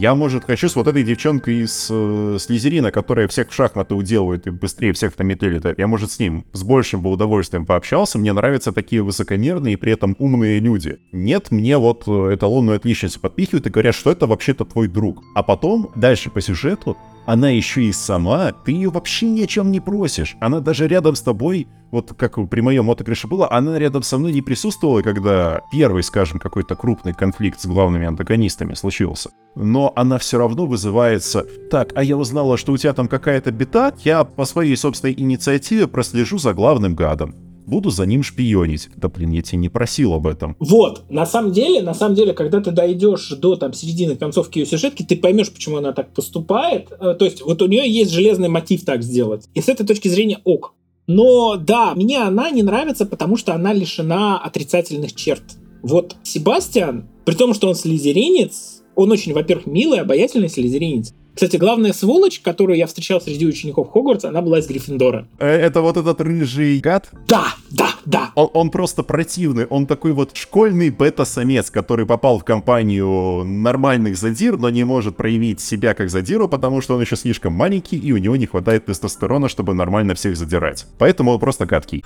Я, может, хочу с вот этой девчонкой из э, Слизерина, которая всех в шахматы уделывает и быстрее всех там летает. Я, может, с ним с большим бы удовольствием пообщался. Мне нравятся такие высокомерные и при этом умные люди. Нет, мне вот э, эталонную отличницу подпихивают и говорят, что это вообще-то твой друг. А потом, дальше по сюжету, она еще и сама, ты ее вообще ни о чем не просишь. Она даже рядом с тобой, вот как при моем мотокрыше было, она рядом со мной не присутствовала, когда первый, скажем, какой-то крупный конфликт с главными антагонистами случился. Но она все равно вызывается, так, а я узнала, что у тебя там какая-то беда, я по своей собственной инициативе прослежу за главным гадом буду за ним шпионить. Да блин, я тебя не просил об этом. Вот, на самом деле, на самом деле, когда ты дойдешь до там середины концовки ее сюжетки, ты поймешь, почему она так поступает. Э, то есть вот у нее есть железный мотив так сделать. И с этой точки зрения ок. Но да, мне она не нравится, потому что она лишена отрицательных черт. Вот Себастьян, при том, что он слезеринец, он очень, во-первых, милый, обаятельный слезеринец. Кстати, главная сволочь, которую я встречал среди учеников Хогвартса, она была из Гриффиндора. Э, это вот этот рыжий гад? Да, да, да. Он, он просто противный. Он такой вот школьный бета-самец, который попал в компанию нормальных задир, но не может проявить себя как задиру, потому что он еще слишком маленький, и у него не хватает тестостерона, чтобы нормально всех задирать. Поэтому он просто гадкий.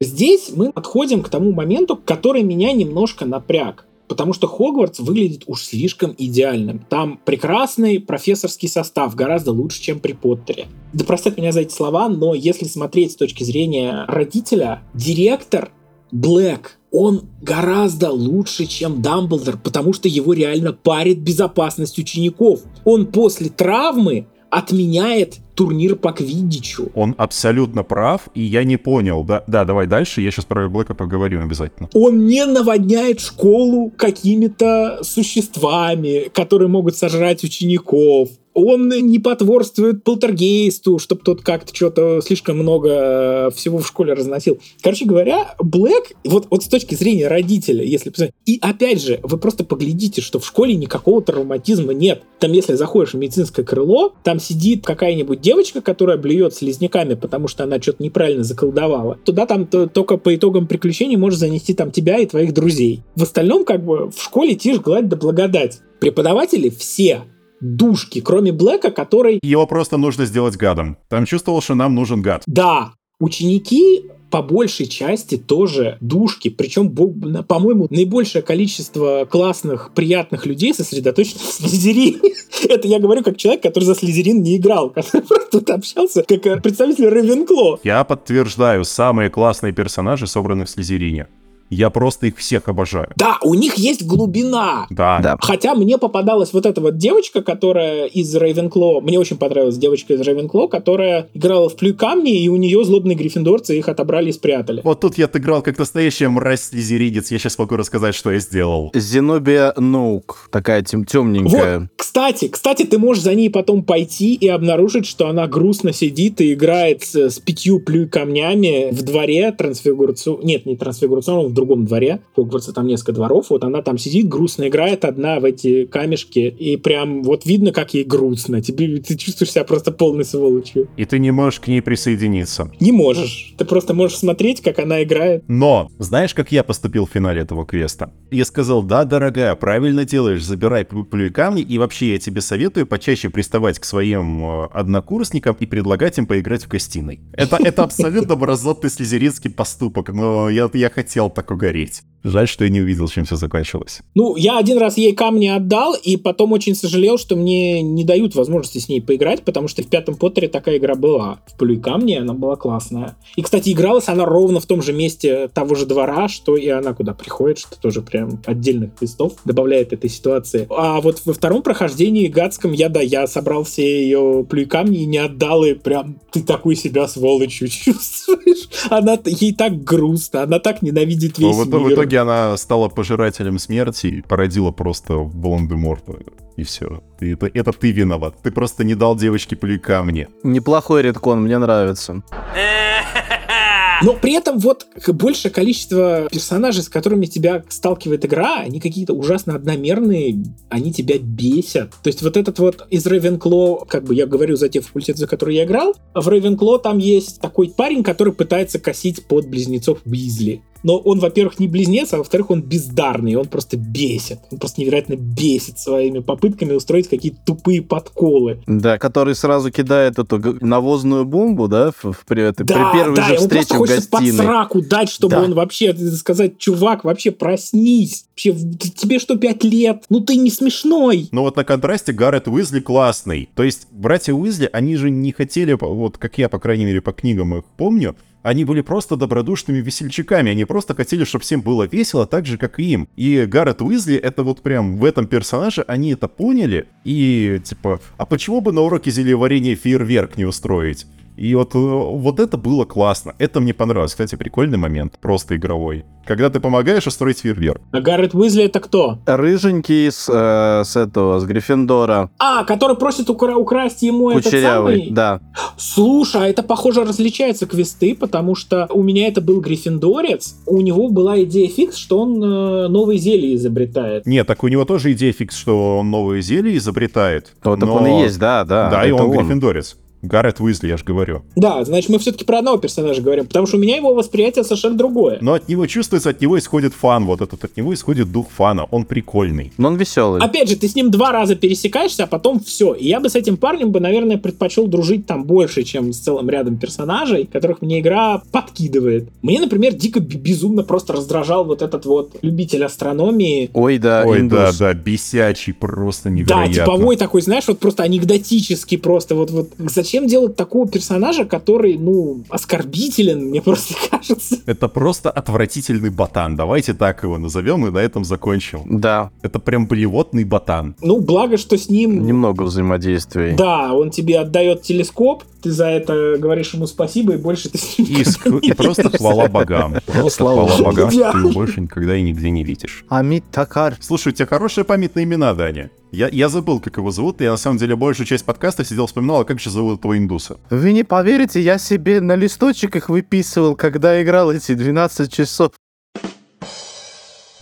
Здесь мы подходим к тому моменту, который меня немножко напряг потому что Хогвартс выглядит уж слишком идеальным. Там прекрасный профессорский состав, гораздо лучше, чем при Поттере. Да простят меня за эти слова, но если смотреть с точки зрения родителя, директор Блэк, он гораздо лучше, чем Дамблдор, потому что его реально парит безопасность учеников. Он после травмы отменяет турнир по квиддичу. Он абсолютно прав, и я не понял. Да, да давай дальше, я сейчас про Блэка поговорю обязательно. Он не наводняет школу какими-то существами, которые могут сожрать учеников он не потворствует полтергейсту, чтобы тот как-то что-то слишком много э, всего в школе разносил. Короче говоря, Блэк, вот, вот с точки зрения родителя, если посмотреть, и опять же, вы просто поглядите, что в школе никакого травматизма нет. Там, если заходишь в медицинское крыло, там сидит какая-нибудь девочка, которая блюет слизняками, потому что она что-то неправильно заколдовала. Туда там только по итогам приключений можешь занести там тебя и твоих друзей. В остальном, как бы, в школе тишь, гладь да благодать. Преподаватели все душки, кроме Блэка, который... Его просто нужно сделать гадом. Там чувствовал, что нам нужен гад. Да, ученики по большей части тоже душки. Причем, по-моему, наибольшее количество классных, приятных людей сосредоточено в Слизерине. Это я говорю как человек, который за Слизерин не играл, который тут общался как э, представитель Ревенкло. Я подтверждаю, самые классные персонажи собраны в Слизерине. Я просто их всех обожаю. Да, у них есть глубина. Да. да. Хотя мне попадалась вот эта вот девочка, которая из Рейвенкло, мне очень понравилась девочка из Рейвенкло, которая играла в плюй камни, и у нее злобные гриффиндорцы их отобрали и спрятали. Вот тут я отыграл как настоящая мразь слизеридец. Я сейчас могу рассказать, что я сделал. Зенобия Ноук, такая тем темненькая. Вот, кстати, кстати, ты можешь за ней потом пойти и обнаружить, что она грустно сидит и играет с, с пятью плюй камнями в дворе трансфигурацию... Нет, не трансфигурационного, в другом дворе. В Хогвартсе там несколько дворов. Вот она там сидит, грустно играет одна в эти камешки. И прям вот видно, как ей грустно. Тебе, ты чувствуешь себя просто полной сволочью. И ты не можешь к ней присоединиться. Не можешь. Ты просто можешь смотреть, как она играет. Но, знаешь, как я поступил в финале этого квеста? Я сказал, да, дорогая, правильно делаешь, забирай плюй камни, и вообще я тебе советую почаще приставать к своим э, однокурсникам и предлагать им поиграть в гостиной. Это, это абсолютно мразотный слезеринский поступок, но я, я хотел так угореть. Жаль, что я не увидел, чем все закончилось. Ну, я один раз ей камни отдал, и потом очень сожалел, что мне не дают возможности с ней поиграть, потому что в пятом Поттере такая игра была. В Плюй камни она была классная. И, кстати, игралась она ровно в том же месте того же двора, что и она куда приходит, что тоже прям отдельных листов добавляет этой ситуации. А вот во втором прохождении гадском я, да, я собрал все ее Плюй камни и не отдал, и прям ты такой себя сволочью чувствуешь. Она, ей так грустно, она так ненавидит весь мир. В итоге она стала пожирателем смерти и породила просто Волан-де-Морта. И все. Это, это ты виноват. Ты просто не дал девочке плюй камни. Неплохой редкон, мне нравится. Но при этом вот большее количество персонажей, с которыми тебя сталкивает игра, они какие-то ужасно одномерные, они тебя бесят. То есть вот этот вот из Ravenclaw, как бы я говорю за те факультеты, за которые я играл, в Ravenclaw там есть такой парень, который пытается косить под близнецов Уизли но он, во-первых, не близнец, а во-вторых, он бездарный, он просто бесит. Он просто невероятно бесит своими попытками устроить какие-то тупые подколы. Да, который сразу кидает эту навозную бомбу, да, в, в, при, это, да, при первой да, же встрече в хочется гостиной. под сраку дать, чтобы Да. он вообще сказать, чувак, вообще проснись. Вообще, тебе что, пять лет? Ну ты не смешной. Но вот на контрасте Гаррет Уизли классный. То есть братья Уизли, они же не хотели, вот как я, по крайней мере, по книгам их помню, они были просто добродушными весельчаками, они просто хотели, чтобы всем было весело, так же, как и им. И Гаррет Уизли, это вот прям в этом персонаже, они это поняли, и типа, а почему бы на уроке зельеварения фейерверк не устроить? И вот, э, вот это было классно. Это мне понравилось. Кстати, прикольный момент, просто игровой. Когда ты помогаешь устроить фейерверк. А Гаррет Уизли это кто? Рыженький с, э, с этого, с Гриффиндора. А, который просит укра- украсть ему этот Кучерявый, самый... да. Слушай, а это, похоже, различается квесты, потому что у меня это был Гриффиндорец, у него была идея фикс, что он э, новые зелья изобретает. Нет, так у него тоже идея фикс, что он новые зелья изобретает. То, так но- он и есть, да, да. Да, и это он, Гриффиндорец. Гаррет Уизли, я же говорю. Да, значит, мы все-таки про одного персонажа говорим, потому что у меня его восприятие совершенно другое. Но от него чувствуется, от него исходит фан, вот этот, от него исходит дух фана, он прикольный. Но он веселый. Опять же, ты с ним два раза пересекаешься, а потом все. И я бы с этим парнем бы, наверное, предпочел дружить там больше, чем с целым рядом персонажей, которых мне игра подкидывает. Мне, например, дико безумно просто раздражал вот этот вот любитель астрономии. Ой, да, Ой, индус. да, да, бесячий, просто Да, невероятно. типовой такой, знаешь, вот просто анекдотический просто. Вот, вот зачем делать такого персонажа, который, ну, оскорбителен, мне просто кажется. Это просто отвратительный ботан, давайте так его назовем и на этом закончим. Да, Это прям блевотный ботан. Ну, благо, что с ним... немного взаимодействий. Да, он тебе отдает телескоп, ты за это говоришь ему спасибо, и больше ты с ним И, ск- и просто хвала богам. Просто хвала богам, что ты его больше никогда и нигде не видишь. Амит Такар. Слушай, у тебя хорошая память на имена, Даня. Я, я забыл, как его зовут. Я на самом деле большую часть подкаста сидел, вспоминал, а как же зовут этого индуса. Вы не поверите, я себе на листочках выписывал, когда играл эти 12 часов.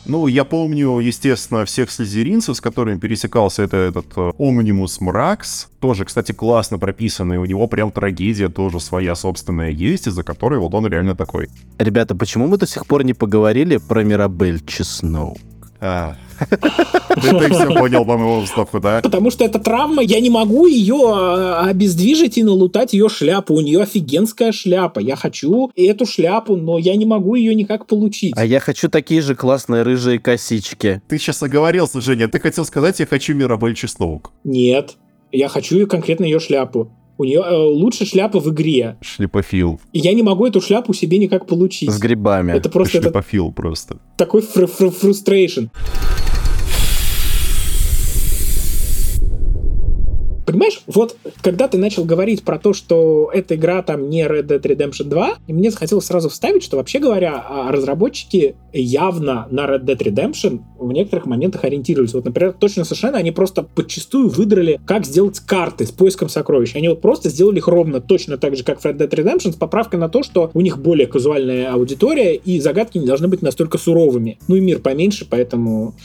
Ну, я помню, естественно, всех слезеринцев, с которыми пересекался это, этот э, Омнимус Мракс. Тоже, кстати, классно прописанный. У него прям трагедия тоже своя собственная есть, из-за которой вот он реально такой. Ребята, почему мы до сих пор не поговорили про Мирабель Чесноу? А. Ты ты все понял по моему вставку, да? Потому что это травма, я не могу ее э, обездвижить и налутать ее шляпу. У нее офигенская шляпа. Я хочу эту шляпу, но я не могу ее никак получить. А я хочу такие же классные рыжие косички. Ты сейчас оговорился, Женя. Ты хотел сказать, я хочу Мирабель Чесноук. Нет, я хочу конкретно ее шляпу. У нее э, лучше шляпа в игре. Шлепофил. И я не могу эту шляпу себе никак получить. С грибами. Это просто Ты это шлепофил просто. такой фр- фр- Понимаешь, вот когда ты начал говорить про то, что эта игра там не Red Dead Redemption 2, и мне захотелось сразу вставить, что вообще говоря, а, разработчики явно на Red Dead Redemption в некоторых моментах ориентировались. Вот, например, точно совершенно они просто подчастую выдрали, как сделать карты с поиском сокровищ. Они вот просто сделали их ровно точно так же, как в Red Dead Redemption, с поправкой на то, что у них более казуальная аудитория, и загадки не должны быть настолько суровыми. Ну и мир поменьше, поэтому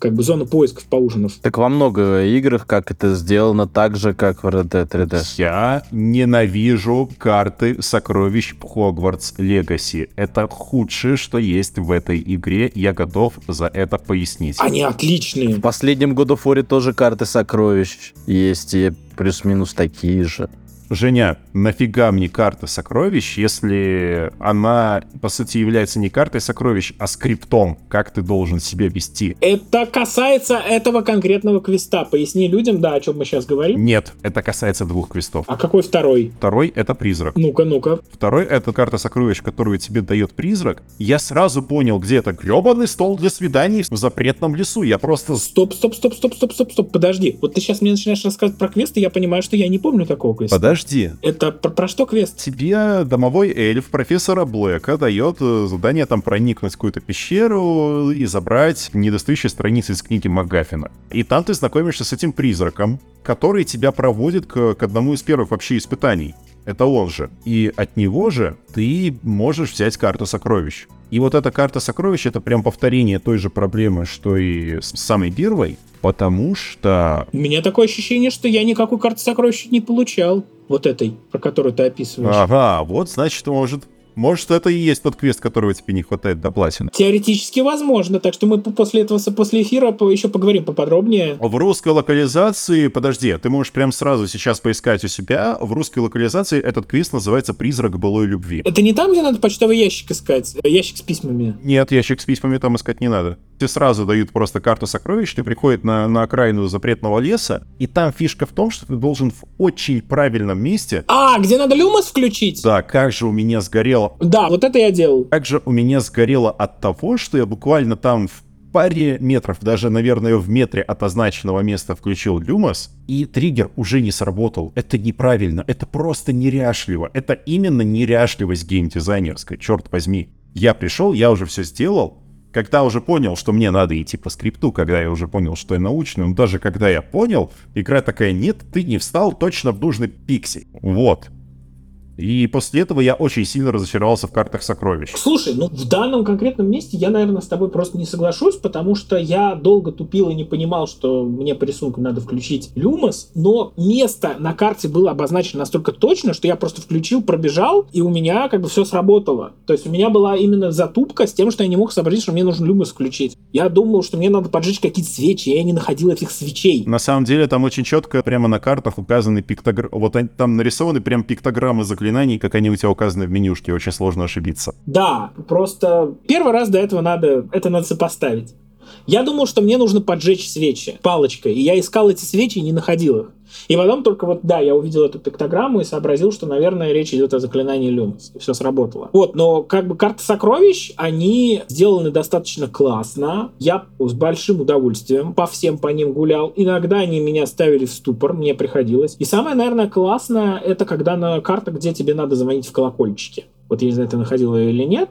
как бы зона поисков поужинов. Так во много играх, как это сделано так же, как в Red Dead Redemption. Я ненавижу карты сокровищ Хогвартс Легаси. Это худшее, что есть в этой игре. Я готов за это пояснить. Они отличные. В последнем году Форе тоже карты сокровищ есть, и плюс-минус такие же. Женя, нафига мне карта сокровищ, если она, по сути, является не картой сокровищ, а скриптом, как ты должен себя вести? Это касается этого конкретного квеста. Поясни людям, да, о чем мы сейчас говорим. Нет, это касается двух квестов. А какой второй? Второй — это призрак. Ну-ка, ну-ка. Второй — это карта сокровищ, которую тебе дает призрак. Я сразу понял, где это гребаный стол для свиданий в запретном лесу. Я просто... Стоп, стоп, стоп, стоп, стоп, стоп, стоп. Подожди. Вот ты сейчас мне начинаешь рассказывать про квест, и я понимаю, что я не помню такого квеста. Подожди. Это про, про что квест? Тебе домовой эльф профессора Блэка дает э, задание там проникнуть в какую-то пещеру и забрать недостающие страницы из книги Магафина. И там ты знакомишься с этим призраком, который тебя проводит к, к одному из первых вообще испытаний. Это он же. И от него же ты можешь взять карту сокровищ. И вот эта карта сокровищ это прям повторение той же проблемы, что и с самой первой, потому что... У меня такое ощущение, что я никакой карты сокровищ не получал. Вот этой, про которую ты описываешь. Ага, вот значит, может, может, это и есть тот квест, которого тебе не хватает до платины. Теоретически возможно, так что мы после этого, после эфира еще поговорим поподробнее. В русской локализации, подожди, ты можешь прям сразу сейчас поискать у себя. В русской локализации этот квест называется «Призрак былой любви». Это не там, где надо почтовый ящик искать? Ящик с письмами? Нет, ящик с письмами там искать не надо. Тебе сразу дают просто карту сокровищ, ты приходит на, на окраину запретного леса, и там фишка в том, что ты должен в очень правильном месте... А, где надо люмос включить? Да, как же у меня сгорело... Да, вот это я делал. Как же у меня сгорело от того, что я буквально там в паре метров, даже, наверное, в метре от означенного места включил люмос, и триггер уже не сработал. Это неправильно, это просто неряшливо. Это именно неряшливость геймдизайнерская, черт возьми. Я пришел, я уже все сделал, когда уже понял, что мне надо идти по скрипту, когда я уже понял, что я научный, но даже когда я понял, игра такая, нет, ты не встал точно в нужный пиксель. Вот. И после этого я очень сильно разочаровался в картах сокровищ. Слушай, ну в данном конкретном месте я, наверное, с тобой просто не соглашусь, потому что я долго тупил и не понимал, что мне по рисунку надо включить люмос, но место на карте было обозначено настолько точно, что я просто включил, пробежал, и у меня как бы все сработало. То есть у меня была именно затупка с тем, что я не мог сообразить, что мне нужно люмос включить. Я думал, что мне надо поджечь какие-то свечи, я не находил этих свечей. На самом деле там очень четко прямо на картах указаны пиктограммы, вот они, там нарисованы прям пиктограммы заклинаний заклинаний, как они у тебя указаны в менюшке, очень сложно ошибиться. Да, просто первый раз до этого надо, это надо сопоставить. Я думал, что мне нужно поджечь свечи палочкой, и я искал эти свечи и не находил их. И потом только вот, да, я увидел эту пиктограмму и сообразил, что, наверное, речь идет о заклинании Люмос. И все сработало. Вот, но как бы карты сокровищ, они сделаны достаточно классно. Я с большим удовольствием по всем по ним гулял. Иногда они меня ставили в ступор, мне приходилось. И самое, наверное, классное, это когда на картах, где тебе надо звонить в колокольчики. Вот я не знаю, ты находил ее или нет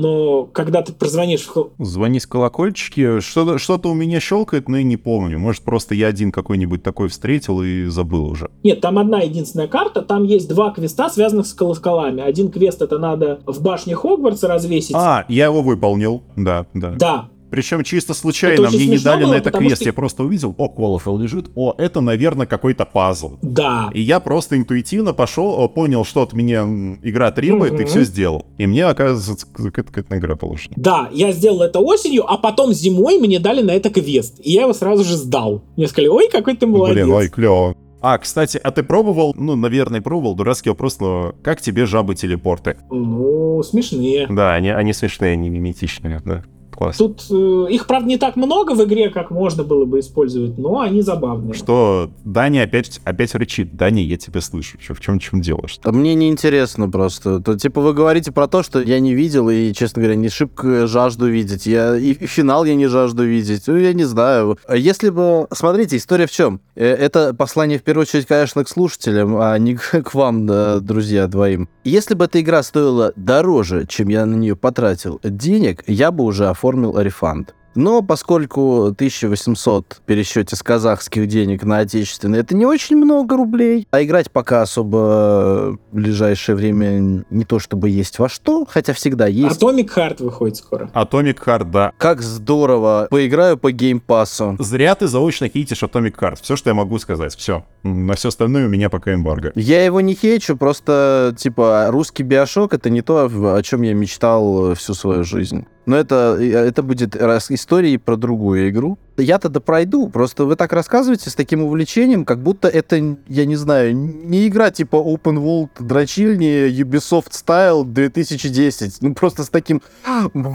но когда ты прозвонишь... В... Звони с колокольчики, что-то, что-то у меня щелкает, но я не помню. Может, просто я один какой-нибудь такой встретил и забыл уже. Нет, там одна единственная карта, там есть два квеста, связанных с колоколами. Один квест это надо в башне Хогвартса развесить. А, я его выполнил, да, да. Да, причем чисто случайно мне не дали было, на это квест. Что... Я просто увидел, о, Колофел лежит, о, это, наверное, какой-то пазл. Да. И я просто интуитивно пошел, понял, что от меня игра требует, угу. и все сделал. И мне, оказывается, какая-то игра положена. Да, я сделал это осенью, а потом зимой мне дали на это квест. И я его сразу же сдал. Мне сказали, ой, какой ты молодец. Блин, ой, клево. А, кстати, а ты пробовал, ну, наверное, пробовал, дурацкий вопрос, но как тебе жабы-телепорты? Ну, смешные. Да, они, они смешные, они миметичные, да класс. Тут э, их, правда, не так много в игре, как можно было бы использовать, но они забавные. Что Дани опять, опять рычит. Дани, я тебя слышу. Что, в чем, чем дело? Что? А мне не интересно просто. То, типа вы говорите про то, что я не видел и, честно говоря, не шибко жажду видеть. Я, и, и финал я не жажду видеть. Ну, я не знаю. Если бы... Смотрите, история в чем? Э, это послание, в первую очередь, конечно, к слушателям, а не к вам, да, друзья, двоим. Если бы эта игра стоила дороже, чем я на нее потратил денег, я бы уже оформил оформил рефанд. Но поскольку 1800 в пересчете с казахских денег на отечественные, это не очень много рублей. А играть пока особо в ближайшее время не то чтобы есть во что, хотя всегда есть. Atomic Heart выходит скоро. Atomic Heart, да. Как здорово. Поиграю по геймпасу. Зря ты заочно хейтишь Atomic Heart. Все, что я могу сказать. Все. На все остальное у меня пока эмбарго. Я его не хейчу, просто, типа, русский биошок — это не то, о чем я мечтал всю свою жизнь. Но это, это будет раз историей про другую игру. Я тогда пройду, просто вы так рассказываете с таким увлечением, как будто это, я не знаю, не игра типа Open World дрочильни Ubisoft Style 2010. Ну просто с таким,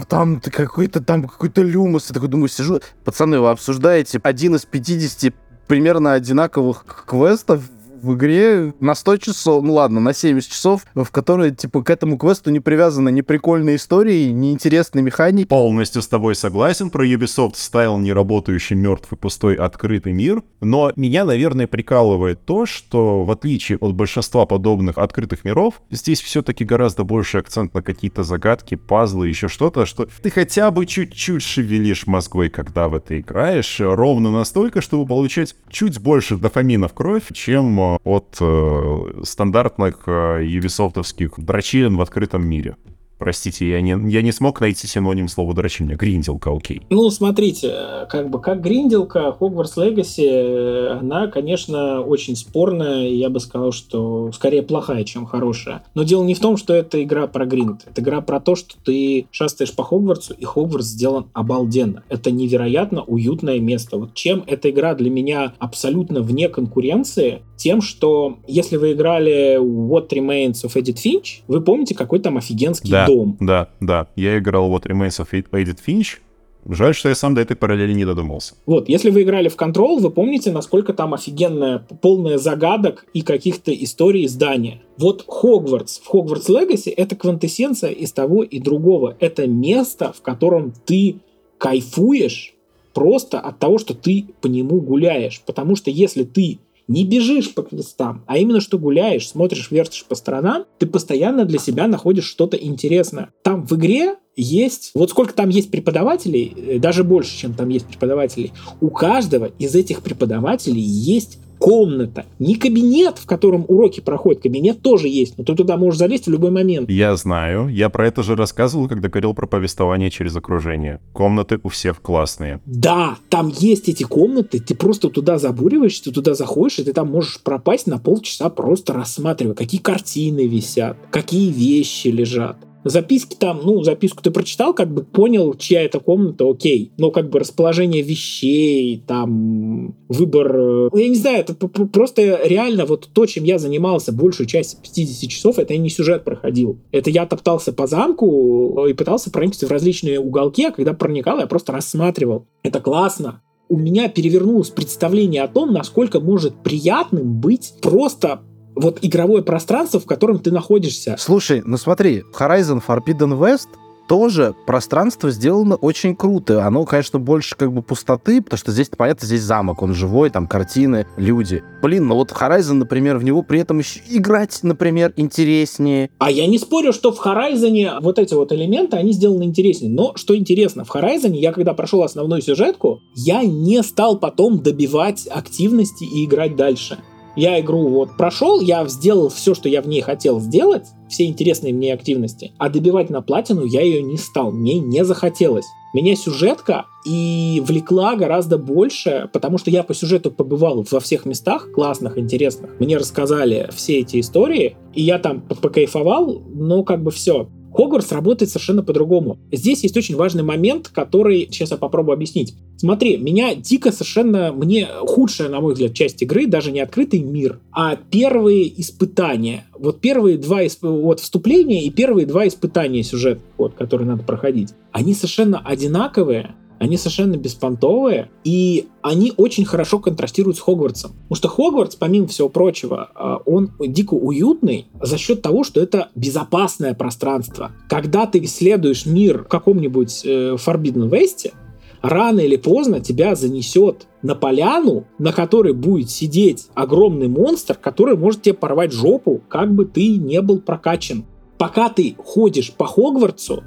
там какой-то там какой-то люмус. Я такой думаю, сижу, пацаны, вы обсуждаете один из 50 примерно одинаковых квестов в игре на 100 часов, ну ладно, на 70 часов, в которые, типа, к этому квесту не привязаны ни прикольные истории, ни интересные механики. Полностью с тобой согласен про Ubisoft стайл неработающий мертвый пустой открытый мир, но меня, наверное, прикалывает то, что в отличие от большинства подобных открытых миров, здесь все-таки гораздо больше акцент на какие-то загадки, пазлы, еще что-то, что ты хотя бы чуть-чуть шевелишь мозгой, когда в это играешь, ровно настолько, чтобы получать чуть больше дофамина в кровь, чем далеко от э, стандартных э, юбисофтовских дрочилин в открытом мире. Простите, я не, я не смог найти синоним слова дрочильня. Гринделка, окей. Ну, смотрите, как бы как гринделка, Hogwarts Legacy, она, конечно, очень спорная, я бы сказал, что скорее плохая, чем хорошая. Но дело не в том, что это игра про гринд. Это игра про то, что ты шастаешь по Хогвартсу, и Хогвартс сделан обалденно. Это невероятно уютное место. Вот чем эта игра для меня абсолютно вне конкуренции, тем, что если вы играли What Remains of Edith Finch, вы помните, какой там офигенский да, дом. Да, да. Я играл What Remains of Edith Finch. Жаль, что я сам до этой параллели не додумался. Вот, если вы играли в Control, вы помните, насколько там офигенная, полная загадок и каких-то историй здания. Вот Хогвартс в Хогвартс Легаси это квинтэссенция из того и другого. Это место, в котором ты кайфуешь просто от того, что ты по нему гуляешь. Потому что если ты не бежишь по квестам, а именно что гуляешь, смотришь, вертишь по сторонам, ты постоянно для себя находишь что-то интересное. Там в игре есть, вот сколько там есть преподавателей, э, даже больше, чем там есть преподавателей, у каждого из этих преподавателей есть комната, не кабинет, в котором уроки проходят. Кабинет тоже есть, но ты туда можешь залезть в любой момент. Я знаю. Я про это же рассказывал, когда говорил про повествование через окружение. Комнаты у всех классные. Да, там есть эти комнаты, ты просто туда забуриваешься, ты туда заходишь, и ты там можешь пропасть на полчаса просто рассматривая, какие картины висят, какие вещи лежат. Записки там, ну, записку ты прочитал, как бы понял, чья это комната, окей. Но как бы расположение вещей, там, выбор... Э, я не знаю, это просто реально вот то, чем я занимался большую часть 50 часов, это я не сюжет проходил. Это я топтался по замку э, и пытался проникнуть в различные уголки, а когда проникал, я просто рассматривал. Это классно у меня перевернулось представление о том, насколько может приятным быть просто вот игровое пространство, в котором ты находишься. Слушай, ну смотри, Horizon Forbidden West тоже пространство сделано очень круто. Оно, конечно, больше как бы пустоты, потому что здесь, понятно, здесь замок, он живой, там картины, люди. Блин, ну вот Horizon, например, в него при этом еще играть, например, интереснее. А я не спорю, что в Horizon вот эти вот элементы, они сделаны интереснее. Но что интересно, в Horizon я когда прошел основную сюжетку, я не стал потом добивать активности и играть дальше. Я игру вот прошел, я сделал все, что я в ней хотел сделать, все интересные мне активности, а добивать на платину я ее не стал, мне не захотелось. Меня сюжетка и влекла гораздо больше, потому что я по сюжету побывал во всех местах классных, интересных. Мне рассказали все эти истории, и я там покайфовал, но как бы все. Хогвартс работает совершенно по-другому. Здесь есть очень важный момент, который сейчас я попробую объяснить. Смотри, меня дико совершенно, мне худшая, на мой взгляд, часть игры, даже не открытый мир, а первые испытания. Вот первые два вот вступления и первые два испытания сюжет, вот, которые надо проходить. Они совершенно одинаковые, они совершенно беспонтовые, и они очень хорошо контрастируют с Хогвартсом. Потому что Хогвартс, помимо всего прочего, а, он дико уютный за счет того, что это безопасное пространство. Когда ты исследуешь мир в каком-нибудь э, Forbidden West, рано или поздно тебя занесет на поляну, на которой будет сидеть огромный монстр, который может тебе порвать жопу, как бы ты не был прокачан. Пока ты ходишь по Хогвартсу,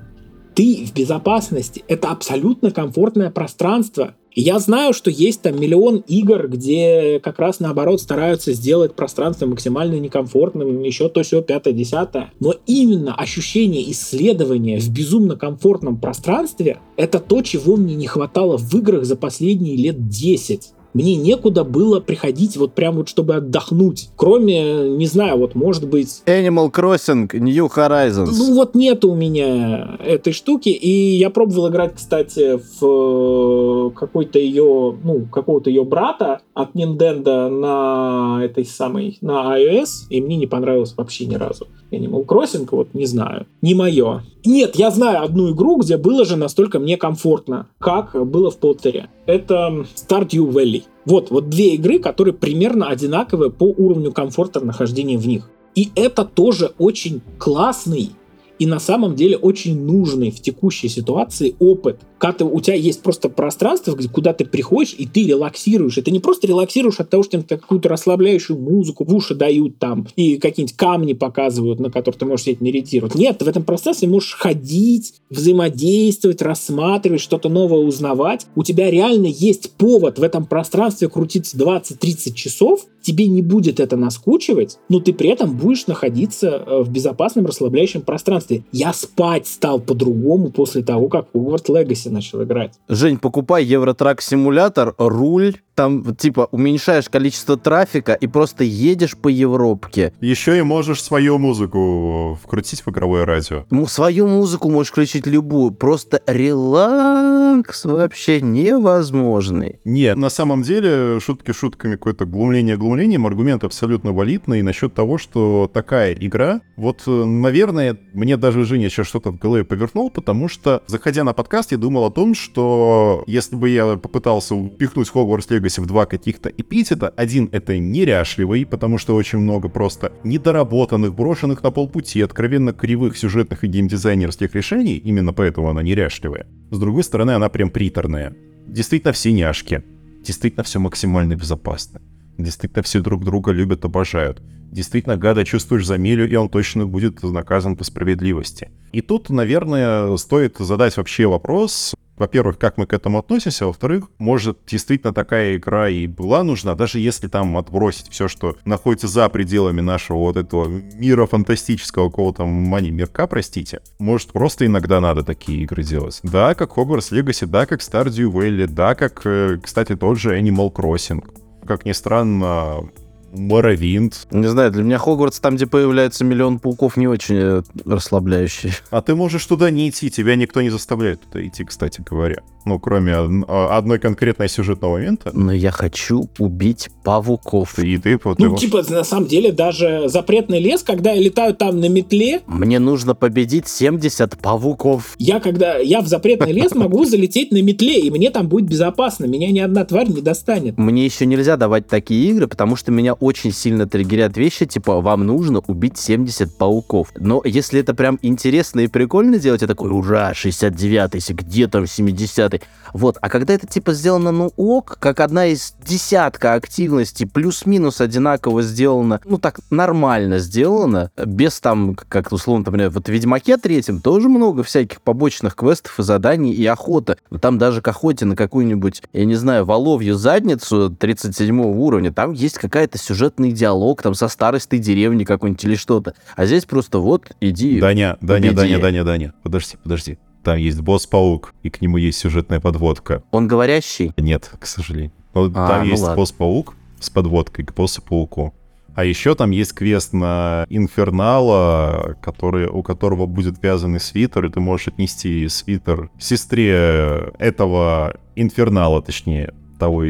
ты в безопасности. Это абсолютно комфортное пространство. Я знаю, что есть там миллион игр, где как раз наоборот стараются сделать пространство максимально некомфортным, еще то все пятое, десятое. Но именно ощущение исследования в безумно комфортном пространстве — это то, чего мне не хватало в играх за последние лет 10 мне некуда было приходить вот прям вот чтобы отдохнуть. Кроме, не знаю, вот может быть... Animal Crossing, New Horizons. Ну вот нет у меня этой штуки. И я пробовал играть, кстати, в какой-то ее, ну, какого-то ее брата от Nintendo на этой самой, на iOS. И мне не понравилось вообще ни разу. Animal Crossing, вот не знаю. Не мое. Нет, я знаю одну игру, где было же настолько мне комфортно, как было в Поттере. Это Stardew Valley. Вот, вот две игры, которые примерно одинаковые по уровню комфорта нахождения в них. И это тоже очень классный и на самом деле очень нужный в текущей ситуации опыт. Когда ты, у тебя есть просто пространство, куда ты приходишь, и ты релаксируешь. Ты не просто релаксируешь от того, что тебе какую-то расслабляющую музыку в уши дают там, и какие-нибудь камни показывают, на которые ты можешь сидеть медитировать. Нет, ты в этом пространстве можешь ходить, взаимодействовать, рассматривать, что-то новое узнавать. У тебя реально есть повод в этом пространстве крутиться 20-30 часов, тебе не будет это наскучивать, но ты при этом будешь находиться э, в безопасном расслабляющем пространстве. Я спать стал по-другому после того, как Hogwarts Legacy начал играть. Жень, покупай Евротрак симулятор, руль, там типа уменьшаешь количество трафика и просто едешь по Европке. Еще и можешь свою музыку вкрутить в игровое радио. Ну, свою музыку можешь включить любую, просто релакс вообще невозможный. Нет, на самом деле, шутки шутками, какое-то глумление глумлением, аргумент абсолютно валидный насчет того, что такая игра, вот, наверное, мне даже Женя сейчас что-то в голове повернул, потому что, заходя на подкаст, я думал о том, что если бы я попытался упихнуть Hogwarts Legacy в два каких-то эпитета. Один — это неряшливый, потому что очень много просто недоработанных, брошенных на полпути, откровенно кривых сюжетных и геймдизайнерских решений, именно поэтому она неряшливая. С другой стороны, она прям приторная. Действительно все няшки. Действительно все максимально безопасно. Действительно все друг друга любят, обожают. Действительно, гада чувствуешь за милю, и он точно будет наказан по справедливости. И тут, наверное, стоит задать вообще вопрос, во-первых, как мы к этому относимся, во-вторых, может, действительно такая игра и была нужна, даже если там отбросить все, что находится за пределами нашего вот этого мира фантастического какого-то мани-мирка, простите. Может, просто иногда надо такие игры делать. Да, как Hogwarts Legacy, да, как Stardew Valley, да, как, э, кстати, тот же Animal Crossing. Как ни странно, Моровинт. Не знаю, для меня Хогвартс, там, где появляется миллион пауков, не очень э, расслабляющий. А ты можешь туда не идти, тебя никто не заставляет туда идти, кстати говоря. Ну, кроме а, одной конкретной сюжетного момента. Но я хочу убить пауков. И ты вот Ну, типа, на самом деле, даже запретный лес, когда я летаю там на метле... Мне нужно победить 70 пауков. Я когда... Я в запретный лес могу залететь на метле, и мне там будет безопасно. Меня ни одна тварь не достанет. Мне еще нельзя давать такие игры, потому что меня очень сильно триггерят вещи, типа, вам нужно убить 70 пауков. Но если это прям интересно и прикольно делать, я такой, ура, 69-й, где там 70-й? Вот, а когда это, типа, сделано, ну, ок, как одна из десятка активностей, плюс-минус одинаково сделано, ну, так, нормально сделано, без там, как условно, например, вот в Ведьмаке третьем тоже много всяких побочных квестов и заданий и охота. Но там даже к охоте на какую-нибудь, я не знаю, воловью задницу 37 уровня, там есть какая-то сюжетный диалог там со старостой деревни какой-нибудь или что-то. А здесь просто вот иди. Даня, Даня, Даня, Даня, Даня. Подожди, подожди. Там есть босс-паук, и к нему есть сюжетная подводка. Он говорящий? Нет, к сожалению. Но а, там ну есть ладно. босс-паук с подводкой к боссу-пауку. А еще там есть квест на Инфернала, который, у которого будет вязаный свитер, и ты можешь отнести свитер сестре этого Инфернала, точнее, того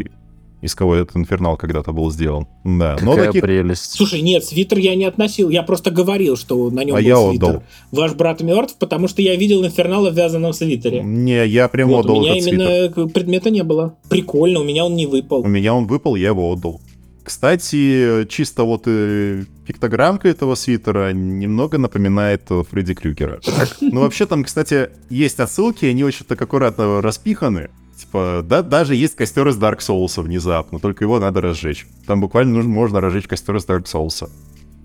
из кого этот инфернал когда-то был сделан. Да, Какая но таких... прелесть. Слушай, нет, свитер я не относил, я просто говорил, что на нем а был я свитер. Отдал. Ваш брат мертв, потому что я видел инфернала в вязаном свитере. Не, я прям вот, отдал У меня этот именно свитер. предмета не было. Прикольно, у меня он не выпал. У меня он выпал, я его отдал. Кстати, чисто вот э, пиктограммка этого свитера немного напоминает э, Фредди Крюгера. Ну, вообще там, кстати, есть отсылки, они очень так аккуратно распиханы. Типа, да, даже есть костер из Dark Souls внезапно, только его надо разжечь. Там буквально нужно, можно разжечь костер из Dark Souls.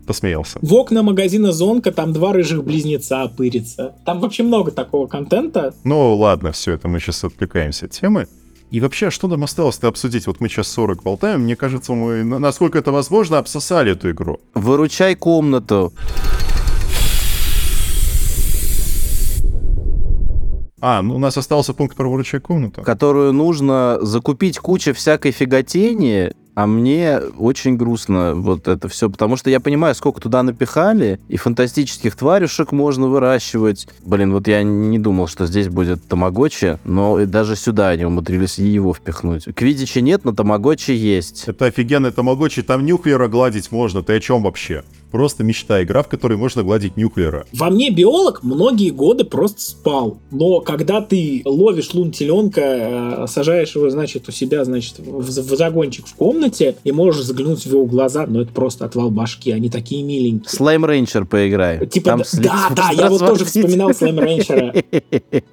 Посмеялся. В окна магазина Зонка там два рыжих близнеца пырится. Там вообще много такого контента. Ну ладно, все это мы сейчас отвлекаемся от темы. И вообще, что нам осталось-то обсудить? Вот мы сейчас 40 болтаем, мне кажется, мы, насколько это возможно, обсосали эту игру. Выручай комнату. А, ну у нас остался пункт про выручай комнату. Которую нужно закупить куча всякой фиготени, а мне очень грустно вот это все, потому что я понимаю, сколько туда напихали, и фантастических тварюшек можно выращивать. Блин, вот я не думал, что здесь будет тамагочи, но и даже сюда они умудрились и его впихнуть. Квидичи нет, но тамагочи есть. Это офигенный тамагочи, там нюхлера гладить можно, ты о чем вообще? Просто мечта. Игра, в которой можно гладить нюклера. Во мне биолог многие годы просто спал. Но когда ты ловишь лун теленка, э, сажаешь его, значит, у себя, значит, в, в загончик в комнате и можешь заглянуть в его глаза, но это просто отвал башки. Они такие миленькие. Слайм Рейнчер поиграй. Типа, Там да, слиз да, да, я вот тоже вспоминал Слайм Рейнчера.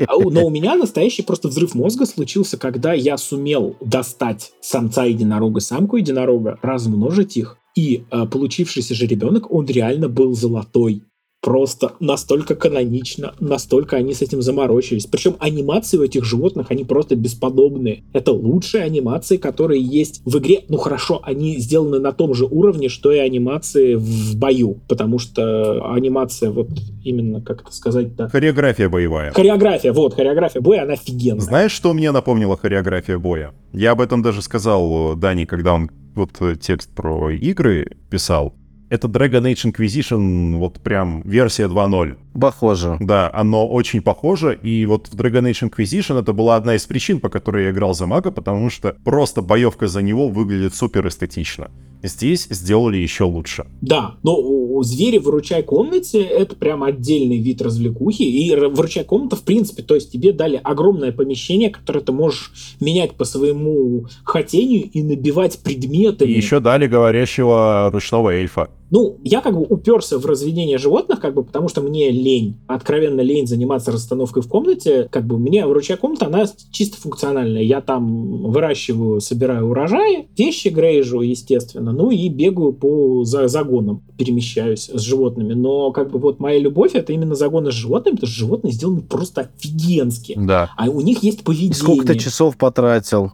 А Но у меня настоящий просто взрыв мозга случился, когда я сумел достать самца единорога, самку единорога, размножить их, и э, получившийся же ребенок, он реально был золотой. Просто настолько канонично, настолько они с этим заморочились. Причем анимации у этих животных, они просто бесподобные. Это лучшие анимации, которые есть в игре. Ну хорошо, они сделаны на том же уровне, что и анимации в бою. Потому что анимация, вот именно, как это сказать-то, Хореография боевая. Хореография, вот, хореография боя, она офигенная. Знаешь, что мне напомнила хореография боя? Я об этом даже сказал Дани, когда он вот э, текст про игры писал. Это Dragon Age Inquisition, вот прям версия 2.0. Похоже. Да, оно очень похоже, и вот в Dragon Age Inquisition это была одна из причин, по которой я играл за мага, потому что просто боевка за него выглядит супер эстетично. Здесь сделали еще лучше. Да, но звери выручай комнате это прям отдельный вид развлекухи. И выручай комната, в принципе, то есть тебе дали огромное помещение, которое ты можешь менять по своему хотению и набивать И предметами. еще дали говорящего ручного эльфа. Ну, я как бы уперся в разведение животных, как бы, потому что мне лень, откровенно лень заниматься расстановкой в комнате. Как бы мне выручай комната, она чисто функциональная. Я там выращиваю, собираю урожаи, вещи грейжу, естественно, ну и бегаю по за- загонам, перемещаюсь с животными. Но как бы вот моя любовь это именно загоны с животными, потому что животные сделаны просто офигенски. Да. А у них есть И поведение. сколько ты часов потратил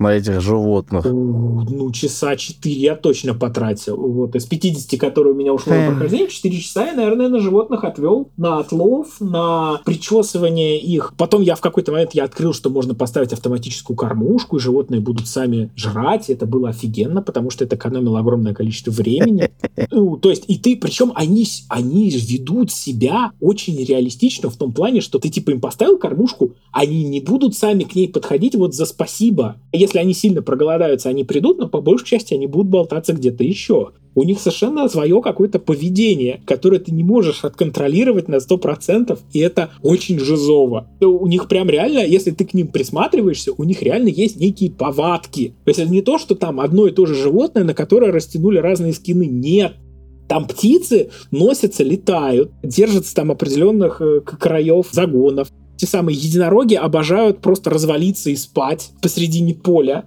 на этих животных? У, Ну, часа 4 я точно потратил. Вот из 50, которые у меня ушло на Хм. прохождение, 4 часа я, наверное, на животных отвел. На отлов, на причесывание их. Потом я в какой-то момент я открыл, что можно поставить автоматическую кормушку, и животные будут сами жрать. Это было офигенно, потому что это экономило огромное количество времени. Ну, то есть, и ты, причем они, они ведут себя очень реалистично в том плане, что ты типа им поставил кормушку, они не будут сами к ней подходить вот за спасибо. Если они сильно проголодаются, они придут, но по большей части они будут болтаться где-то еще. У них совершенно свое какое-то поведение, которое ты не можешь отконтролировать на 100%, и это очень жизово. У них прям реально, если ты к ним присматриваешься, у них реально есть некие повадки. То есть это не то, что там одно и то же животное, на которое растянули разные скины. Нет, там птицы носятся, летают, держатся там определенных э, краев загонов. Те самые единороги обожают просто развалиться и спать посредине поля.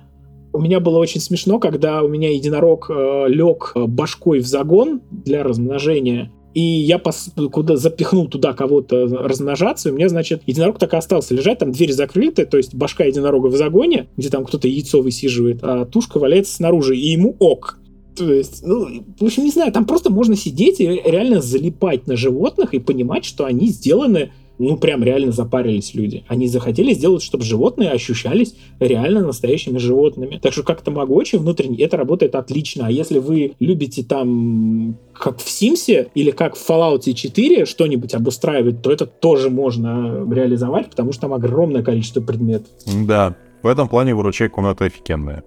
У меня было очень смешно, когда у меня единорог э, лег э, башкой в загон для размножения. И я пос- куда запихнул туда кого-то размножаться, и у меня, значит, единорог так и остался лежать, там дверь закрыта, то есть башка единорога в загоне, где там кто-то яйцо высиживает, а тушка валяется снаружи, и ему ок. То есть, ну, в общем, не знаю, там просто можно сидеть и реально залипать на животных и понимать, что они сделаны, ну, прям реально запарились люди. Они захотели сделать, чтобы животные ощущались реально настоящими животными. Так что как тамагочи внутренне это работает отлично. А если вы любите там, как в Симсе или как в Fallout 4 что-нибудь обустраивать, то это тоже можно реализовать, потому что там огромное количество предметов. Да, в этом плане выручай комната офигенная.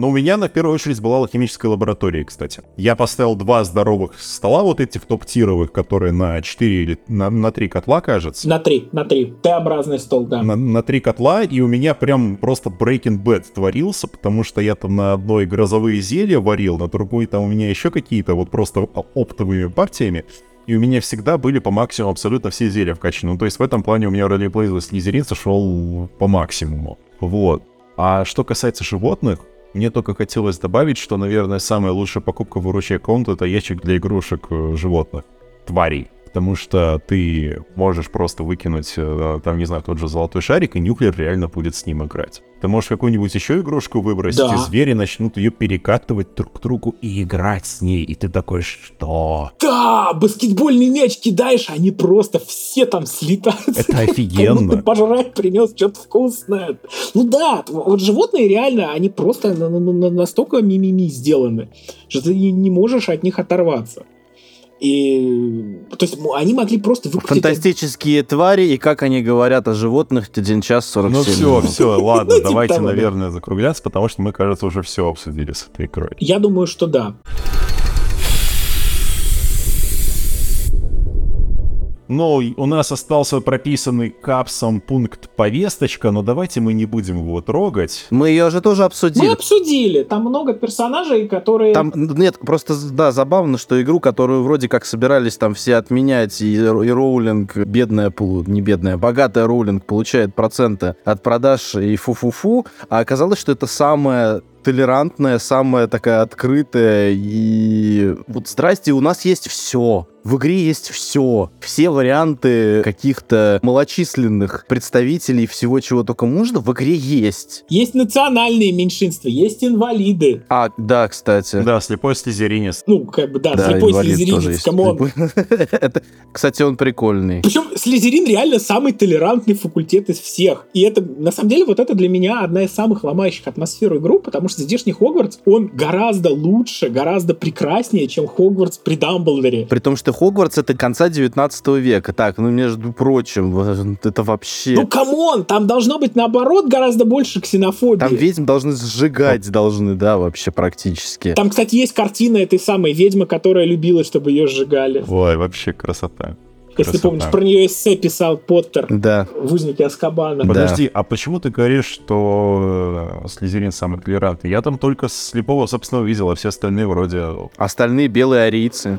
Но у меня на первую очередь была алхимическая лаборатория, кстати. Я поставил два здоровых стола, вот этих топ-тировых, которые на 4 или на, на 3 котла, кажется. На три, на три. Т-образный стол, да. На, на три котла, и у меня прям просто Breaking Bad творился, потому что я там на одной грозовые зелья варил, на другой там у меня еще какие-то вот просто оптовыми партиями. И у меня всегда были по максимуму абсолютно все зелья вкачаны. Ну, то есть в этом плане у меня ролеплей за слизерин сошел по максимуму. Вот. А что касается животных, мне только хотелось добавить, что, наверное, самая лучшая покупка в выручай комнату это ящик для игрушек э, животных, тварей. Потому что ты можешь просто выкинуть, э, там, не знаю, тот же золотой шарик, и нюклер реально будет с ним играть. Ты можешь какую-нибудь еще игрушку выбросить, Да. и звери начнут ее перекатывать друг к другу и играть с ней. И ты такой, что? Да, баскетбольный мяч кидаешь, они просто все там слетаются. Это офигенно. пожрать принес что-то вкусное. Ну да, вот животные реально, они просто на- на- на- настолько мимими сделаны, что ты не можешь от них оторваться. И, то есть они могли просто выкрутить... Фантастические твари и как они говорят о животных 1 час 47 Ну все, минут. все, ладно, Ну, типа давайте, да. наверное, закругляться, потому что мы, кажется, уже все обсудили с этой игрой. Я думаю, что да. Ну, у нас остался прописанный капсом пункт повесточка, но давайте мы не будем его трогать. Мы ее же тоже обсудили. Мы обсудили. Там много персонажей, которые... Там, нет, просто, да, забавно, что игру, которую вроде как собирались там все отменять, и, и Роулинг, бедная, не бедная, богатая Роулинг получает проценты от продаж и фу-фу-фу, а оказалось, что это самая толерантная, самая такая открытая. И вот здрасте, у нас есть все. В игре есть все. Все варианты каких-то малочисленных представителей всего, чего только можно, в игре есть. Есть национальные меньшинства, есть инвалиды. А, да, кстати. Да, слепой слизеринец. Ну, как бы, да, да слепой слизеринец, come on. это, кстати, он прикольный. Причем Слизерин реально самый толерантный факультет из всех. И это, на самом деле, вот это для меня одна из самых ломающих атмосферу игру, потому что здешний Хогвартс, он гораздо лучше, гораздо прекраснее, чем Хогвартс при Дамблдоре. При том, что Хогвартс это конца 19 века. Так, ну, между прочим, это вообще... Ну, come on, там должно быть, наоборот, гораздо больше ксенофобии. Там ведьм должны сжигать, должны, да, вообще практически. Там, кстати, есть картина этой самой ведьмы, которая любила, чтобы ее сжигали. Ой, вообще красота. Если Красота. помнишь, про нее эссе писал Поттер да. в «Узнике Аскабана». Подожди, да. а почему ты говоришь, что э, Слизерин самый толерантный? Я там только слепого, собственно, видел, а все остальные вроде... Остальные белые арийцы.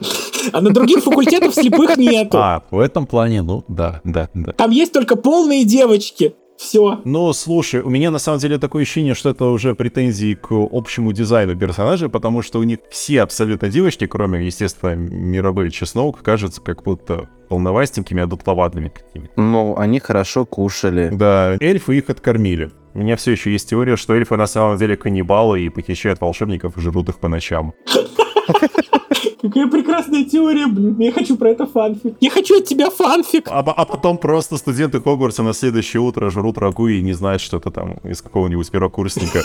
А на других факультетах слепых нету. А, в этом плане, ну, да, да, да. Там есть только полные девочки. Все. Ну, слушай, у меня на самом деле такое ощущение, что это уже претензии к общему дизайну персонажей, потому что у них все абсолютно девочки, кроме, естественно, Мирабель Чесноук, кажутся как будто полновастенькими, одутловатыми какими-то. Ну, они хорошо кушали. Да, эльфы их откормили. У меня все еще есть теория, что эльфы на самом деле каннибалы и похищают волшебников и жрут их по ночам. Какая прекрасная теория, блин. Я хочу про это фанфик. Я хочу от тебя фанфик. А, а потом просто студенты Хогвартса на следующее утро жрут рагу и не знают, что это там из какого-нибудь первокурсника.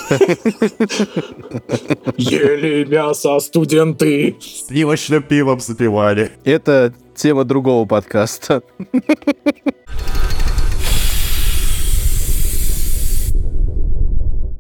Ели мясо студенты. Сливочным пивом запивали. Это тема другого подкаста.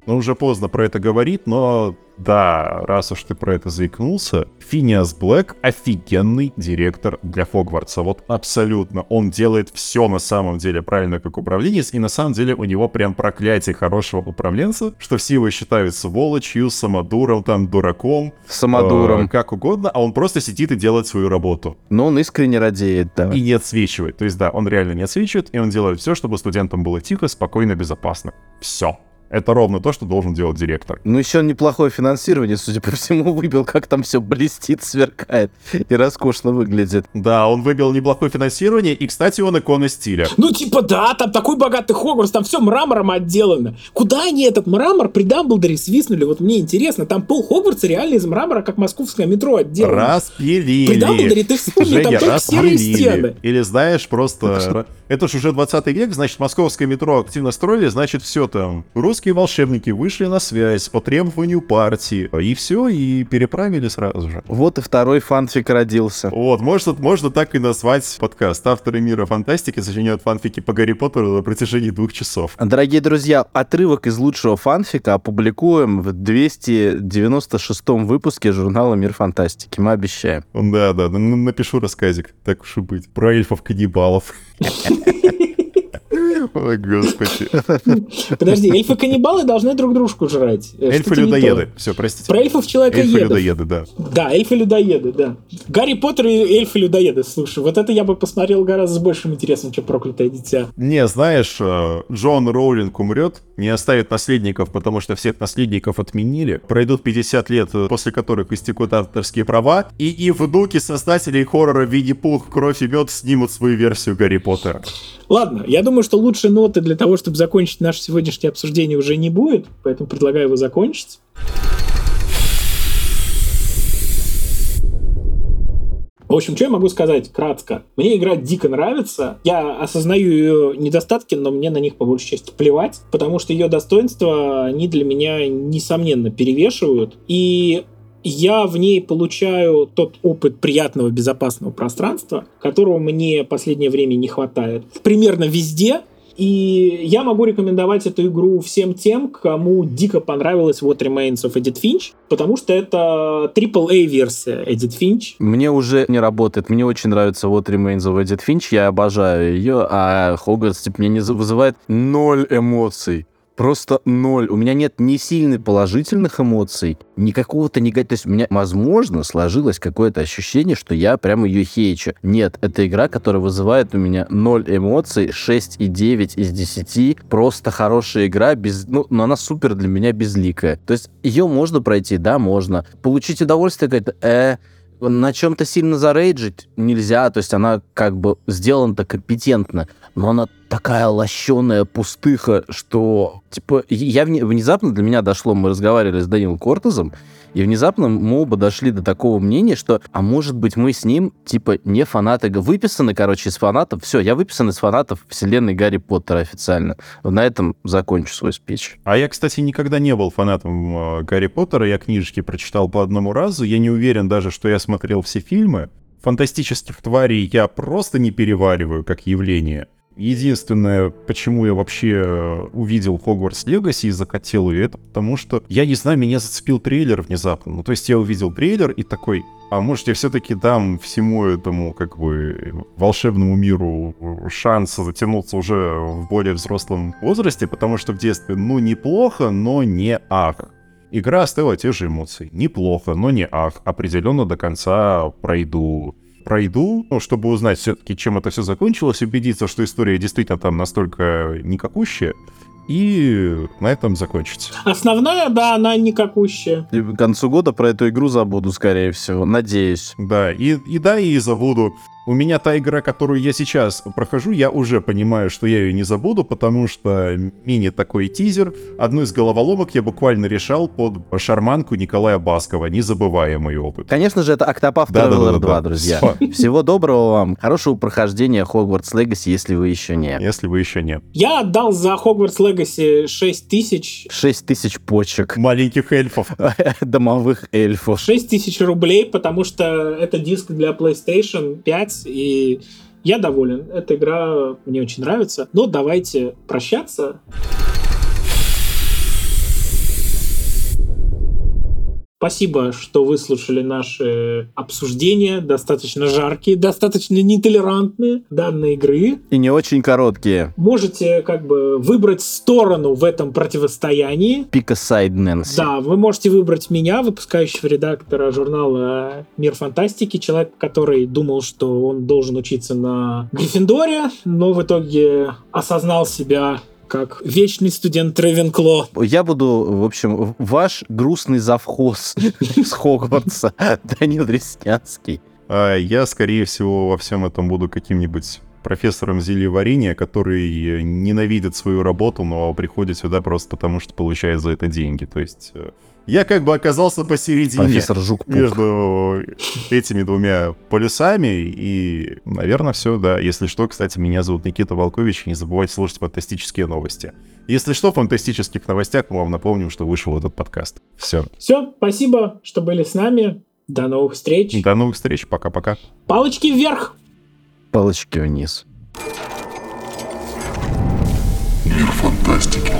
Ну, уже поздно про это говорить, но да, раз уж ты про это заикнулся, Финиас Блэк офигенный директор для Хогвартса. Вот абсолютно. Он делает все на самом деле правильно как управленец, и на самом деле у него прям проклятие хорошего управленца, что все его считают сволочью, самодуром, там, дураком. Самодуром. Э, как угодно, а он просто сидит и делает свою работу. Но он искренне радеет, да. И не отсвечивает. То есть, да, он реально не отсвечивает, и он делает все, чтобы студентам было тихо, спокойно, безопасно. Все. Это ровно то, что должен делать директор. Ну, еще неплохое финансирование, судя по всему, выбил, как там все блестит, сверкает и роскошно выглядит. Да, он выбил неплохое финансирование, и, кстати, он икона стиля. Ну, типа, да, там такой богатый Хогвартс, там все мрамором отделано. Куда они этот мрамор при Дамблдоре свистнули? Вот мне интересно, там пол Хогвартса реально из мрамора, как московское метро отделано. Распилили. При Дамблдоре ты вспомни, Женя, там только серые стены. Или знаешь, просто... Это же уже 20 век, значит, московское метро активно строили, значит, все там. Русские волшебники вышли на связь по требованию партии, и все, и переправили сразу же. Вот и второй фанфик родился. Вот, может, можно так и назвать подкаст. Авторы мира фантастики сочиняют фанфики по Гарри Поттеру на протяжении двух часов. Дорогие друзья, отрывок из лучшего фанфика опубликуем в 296 выпуске журнала «Мир фантастики». Мы обещаем. Да, да, напишу рассказик, так уж и быть, про эльфов-каннибалов. Ой, господи. Подожди, эльфы-каннибалы должны друг дружку жрать. Э, эльфы-людоеды. Все, простите. Про эльфов-человекоедов. Эльфы-людоеды, да. Да, эльфы-людоеды, да. Гарри Поттер и эльфы-людоеды. Слушай, вот это я бы посмотрел гораздо с большим интересом, чем проклятое дитя. Не, знаешь, э, Джон Роулинг умрет, не оставит наследников, потому что всех наследников отменили. Пройдут 50 лет, э, после которых истекут авторские права, и, и внуки создателей хоррора Винни-Пух, Кровь и Мед снимут свою версию Гарри Поттера. Ладно, я думаю, что лучше ноты для того, чтобы закончить наше сегодняшнее обсуждение уже не будет, поэтому предлагаю его закончить. В общем, что я могу сказать кратко? Мне игра дико нравится. Я осознаю ее недостатки, но мне на них по большей части плевать, потому что ее достоинства, они для меня, несомненно, перевешивают. И я в ней получаю тот опыт приятного безопасного пространства, которого мне последнее время не хватает. Примерно везде, И я могу рекомендовать эту игру всем тем, кому дико понравилась What Remains of Edith Finch, потому что это AAA-версия Edith Finch. Мне уже не работает. Мне очень нравится What Remains of Edith Finch. Я обожаю ее, а Хогвартс типа, мне не вызывает ноль эмоций. Просто ноль. У меня нет ни сильных положительных эмоций, ни какого-то негатива. То есть у меня, возможно, сложилось какое-то ощущение, что я прям ее хейчу. Нет, это игра, которая вызывает у меня ноль эмоций, 6,9 из 10. Просто хорошая игра, без, ну, но она супер для меня безликая. То есть ее можно пройти, да, можно. Получить удовольствие, говорит, э, на чем-то сильно зарейджить нельзя, то есть она как бы сделана-то компетентно, но она такая лощеная пустыха, что, типа, я внезапно для меня дошло, мы разговаривали с Данилом Кортезом, и внезапно мы оба дошли до такого мнения, что, а может быть, мы с ним, типа, не фанаты, выписаны, короче, из фанатов. Все, я выписан из фанатов вселенной Гарри Поттера официально. На этом закончу свой спич. А я, кстати, никогда не был фанатом э, Гарри Поттера. Я книжки прочитал по одному разу. Я не уверен даже, что я смотрел все фильмы. Фантастических тварей я просто не перевариваю как явление. Единственное, почему я вообще э, увидел Хогвартс Легаси и захотел ее, это потому что, я не знаю, меня зацепил трейлер внезапно. Ну, то есть я увидел трейлер и такой, а может я все-таки дам всему этому, как бы, волшебному миру шанс затянуться уже в более взрослом возрасте, потому что в детстве, ну, неплохо, но не ах. Игра оставила те же эмоции. Неплохо, но не ах. Определенно до конца пройду пройду, ну, чтобы узнать все-таки, чем это все закончилось, убедиться, что история действительно там настолько никакущая, и на этом закончится. Основная, да, она никакущая. И к концу года про эту игру забуду, скорее всего, надеюсь. Да, и, и да, и забуду. У меня та игра, которую я сейчас прохожу, я уже понимаю, что я ее не забуду, потому что мини такой тизер. Одну из головоломок я буквально решал под шарманку Николая Баскова. Незабываемый опыт. Конечно же, это Octopath да, Traveler да, да, 2, да. друзья. Все. Всего доброго вам. Хорошего прохождения Hogwarts Legacy, если вы еще не. Если вы еще нет. Я отдал за Hogwarts Legacy 6 тысяч. 6 тысяч почек. Маленьких эльфов. Домовых эльфов. 6 тысяч рублей, потому что это диск для PlayStation 5 и я доволен. Эта игра мне очень нравится. Но давайте прощаться. Спасибо, что выслушали наши обсуждения, достаточно жаркие, достаточно нетолерантные данной игры. И не очень короткие. Можете как бы выбрать сторону в этом противостоянии. Пика сайд Нэнси. Да, вы можете выбрать меня, выпускающего редактора журнала «Мир фантастики», человек, который думал, что он должен учиться на Гриффиндоре, но в итоге осознал себя как вечный студент Ревенкло. Я буду, в общем, ваш грустный завхоз с Хогвартса, Данил Реснянский. А я, скорее всего, во всем этом буду каким-нибудь профессором зельеварения, который ненавидит свою работу, но приходит сюда просто потому, что получает за это деньги. То есть э, я как бы оказался посередине Профессор Жук между этими двумя полюсами. И, наверное, все, да. Если что, кстати, меня зовут Никита Волкович. Не забывайте слушать фантастические новости. Если что, в фантастических новостях мы вам напомним, что вышел этот подкаст. Все. Все, спасибо, что были с нами. До новых встреч. До новых встреч. Пока-пока. Палочки вверх. Палочки вниз. Мир фантастики.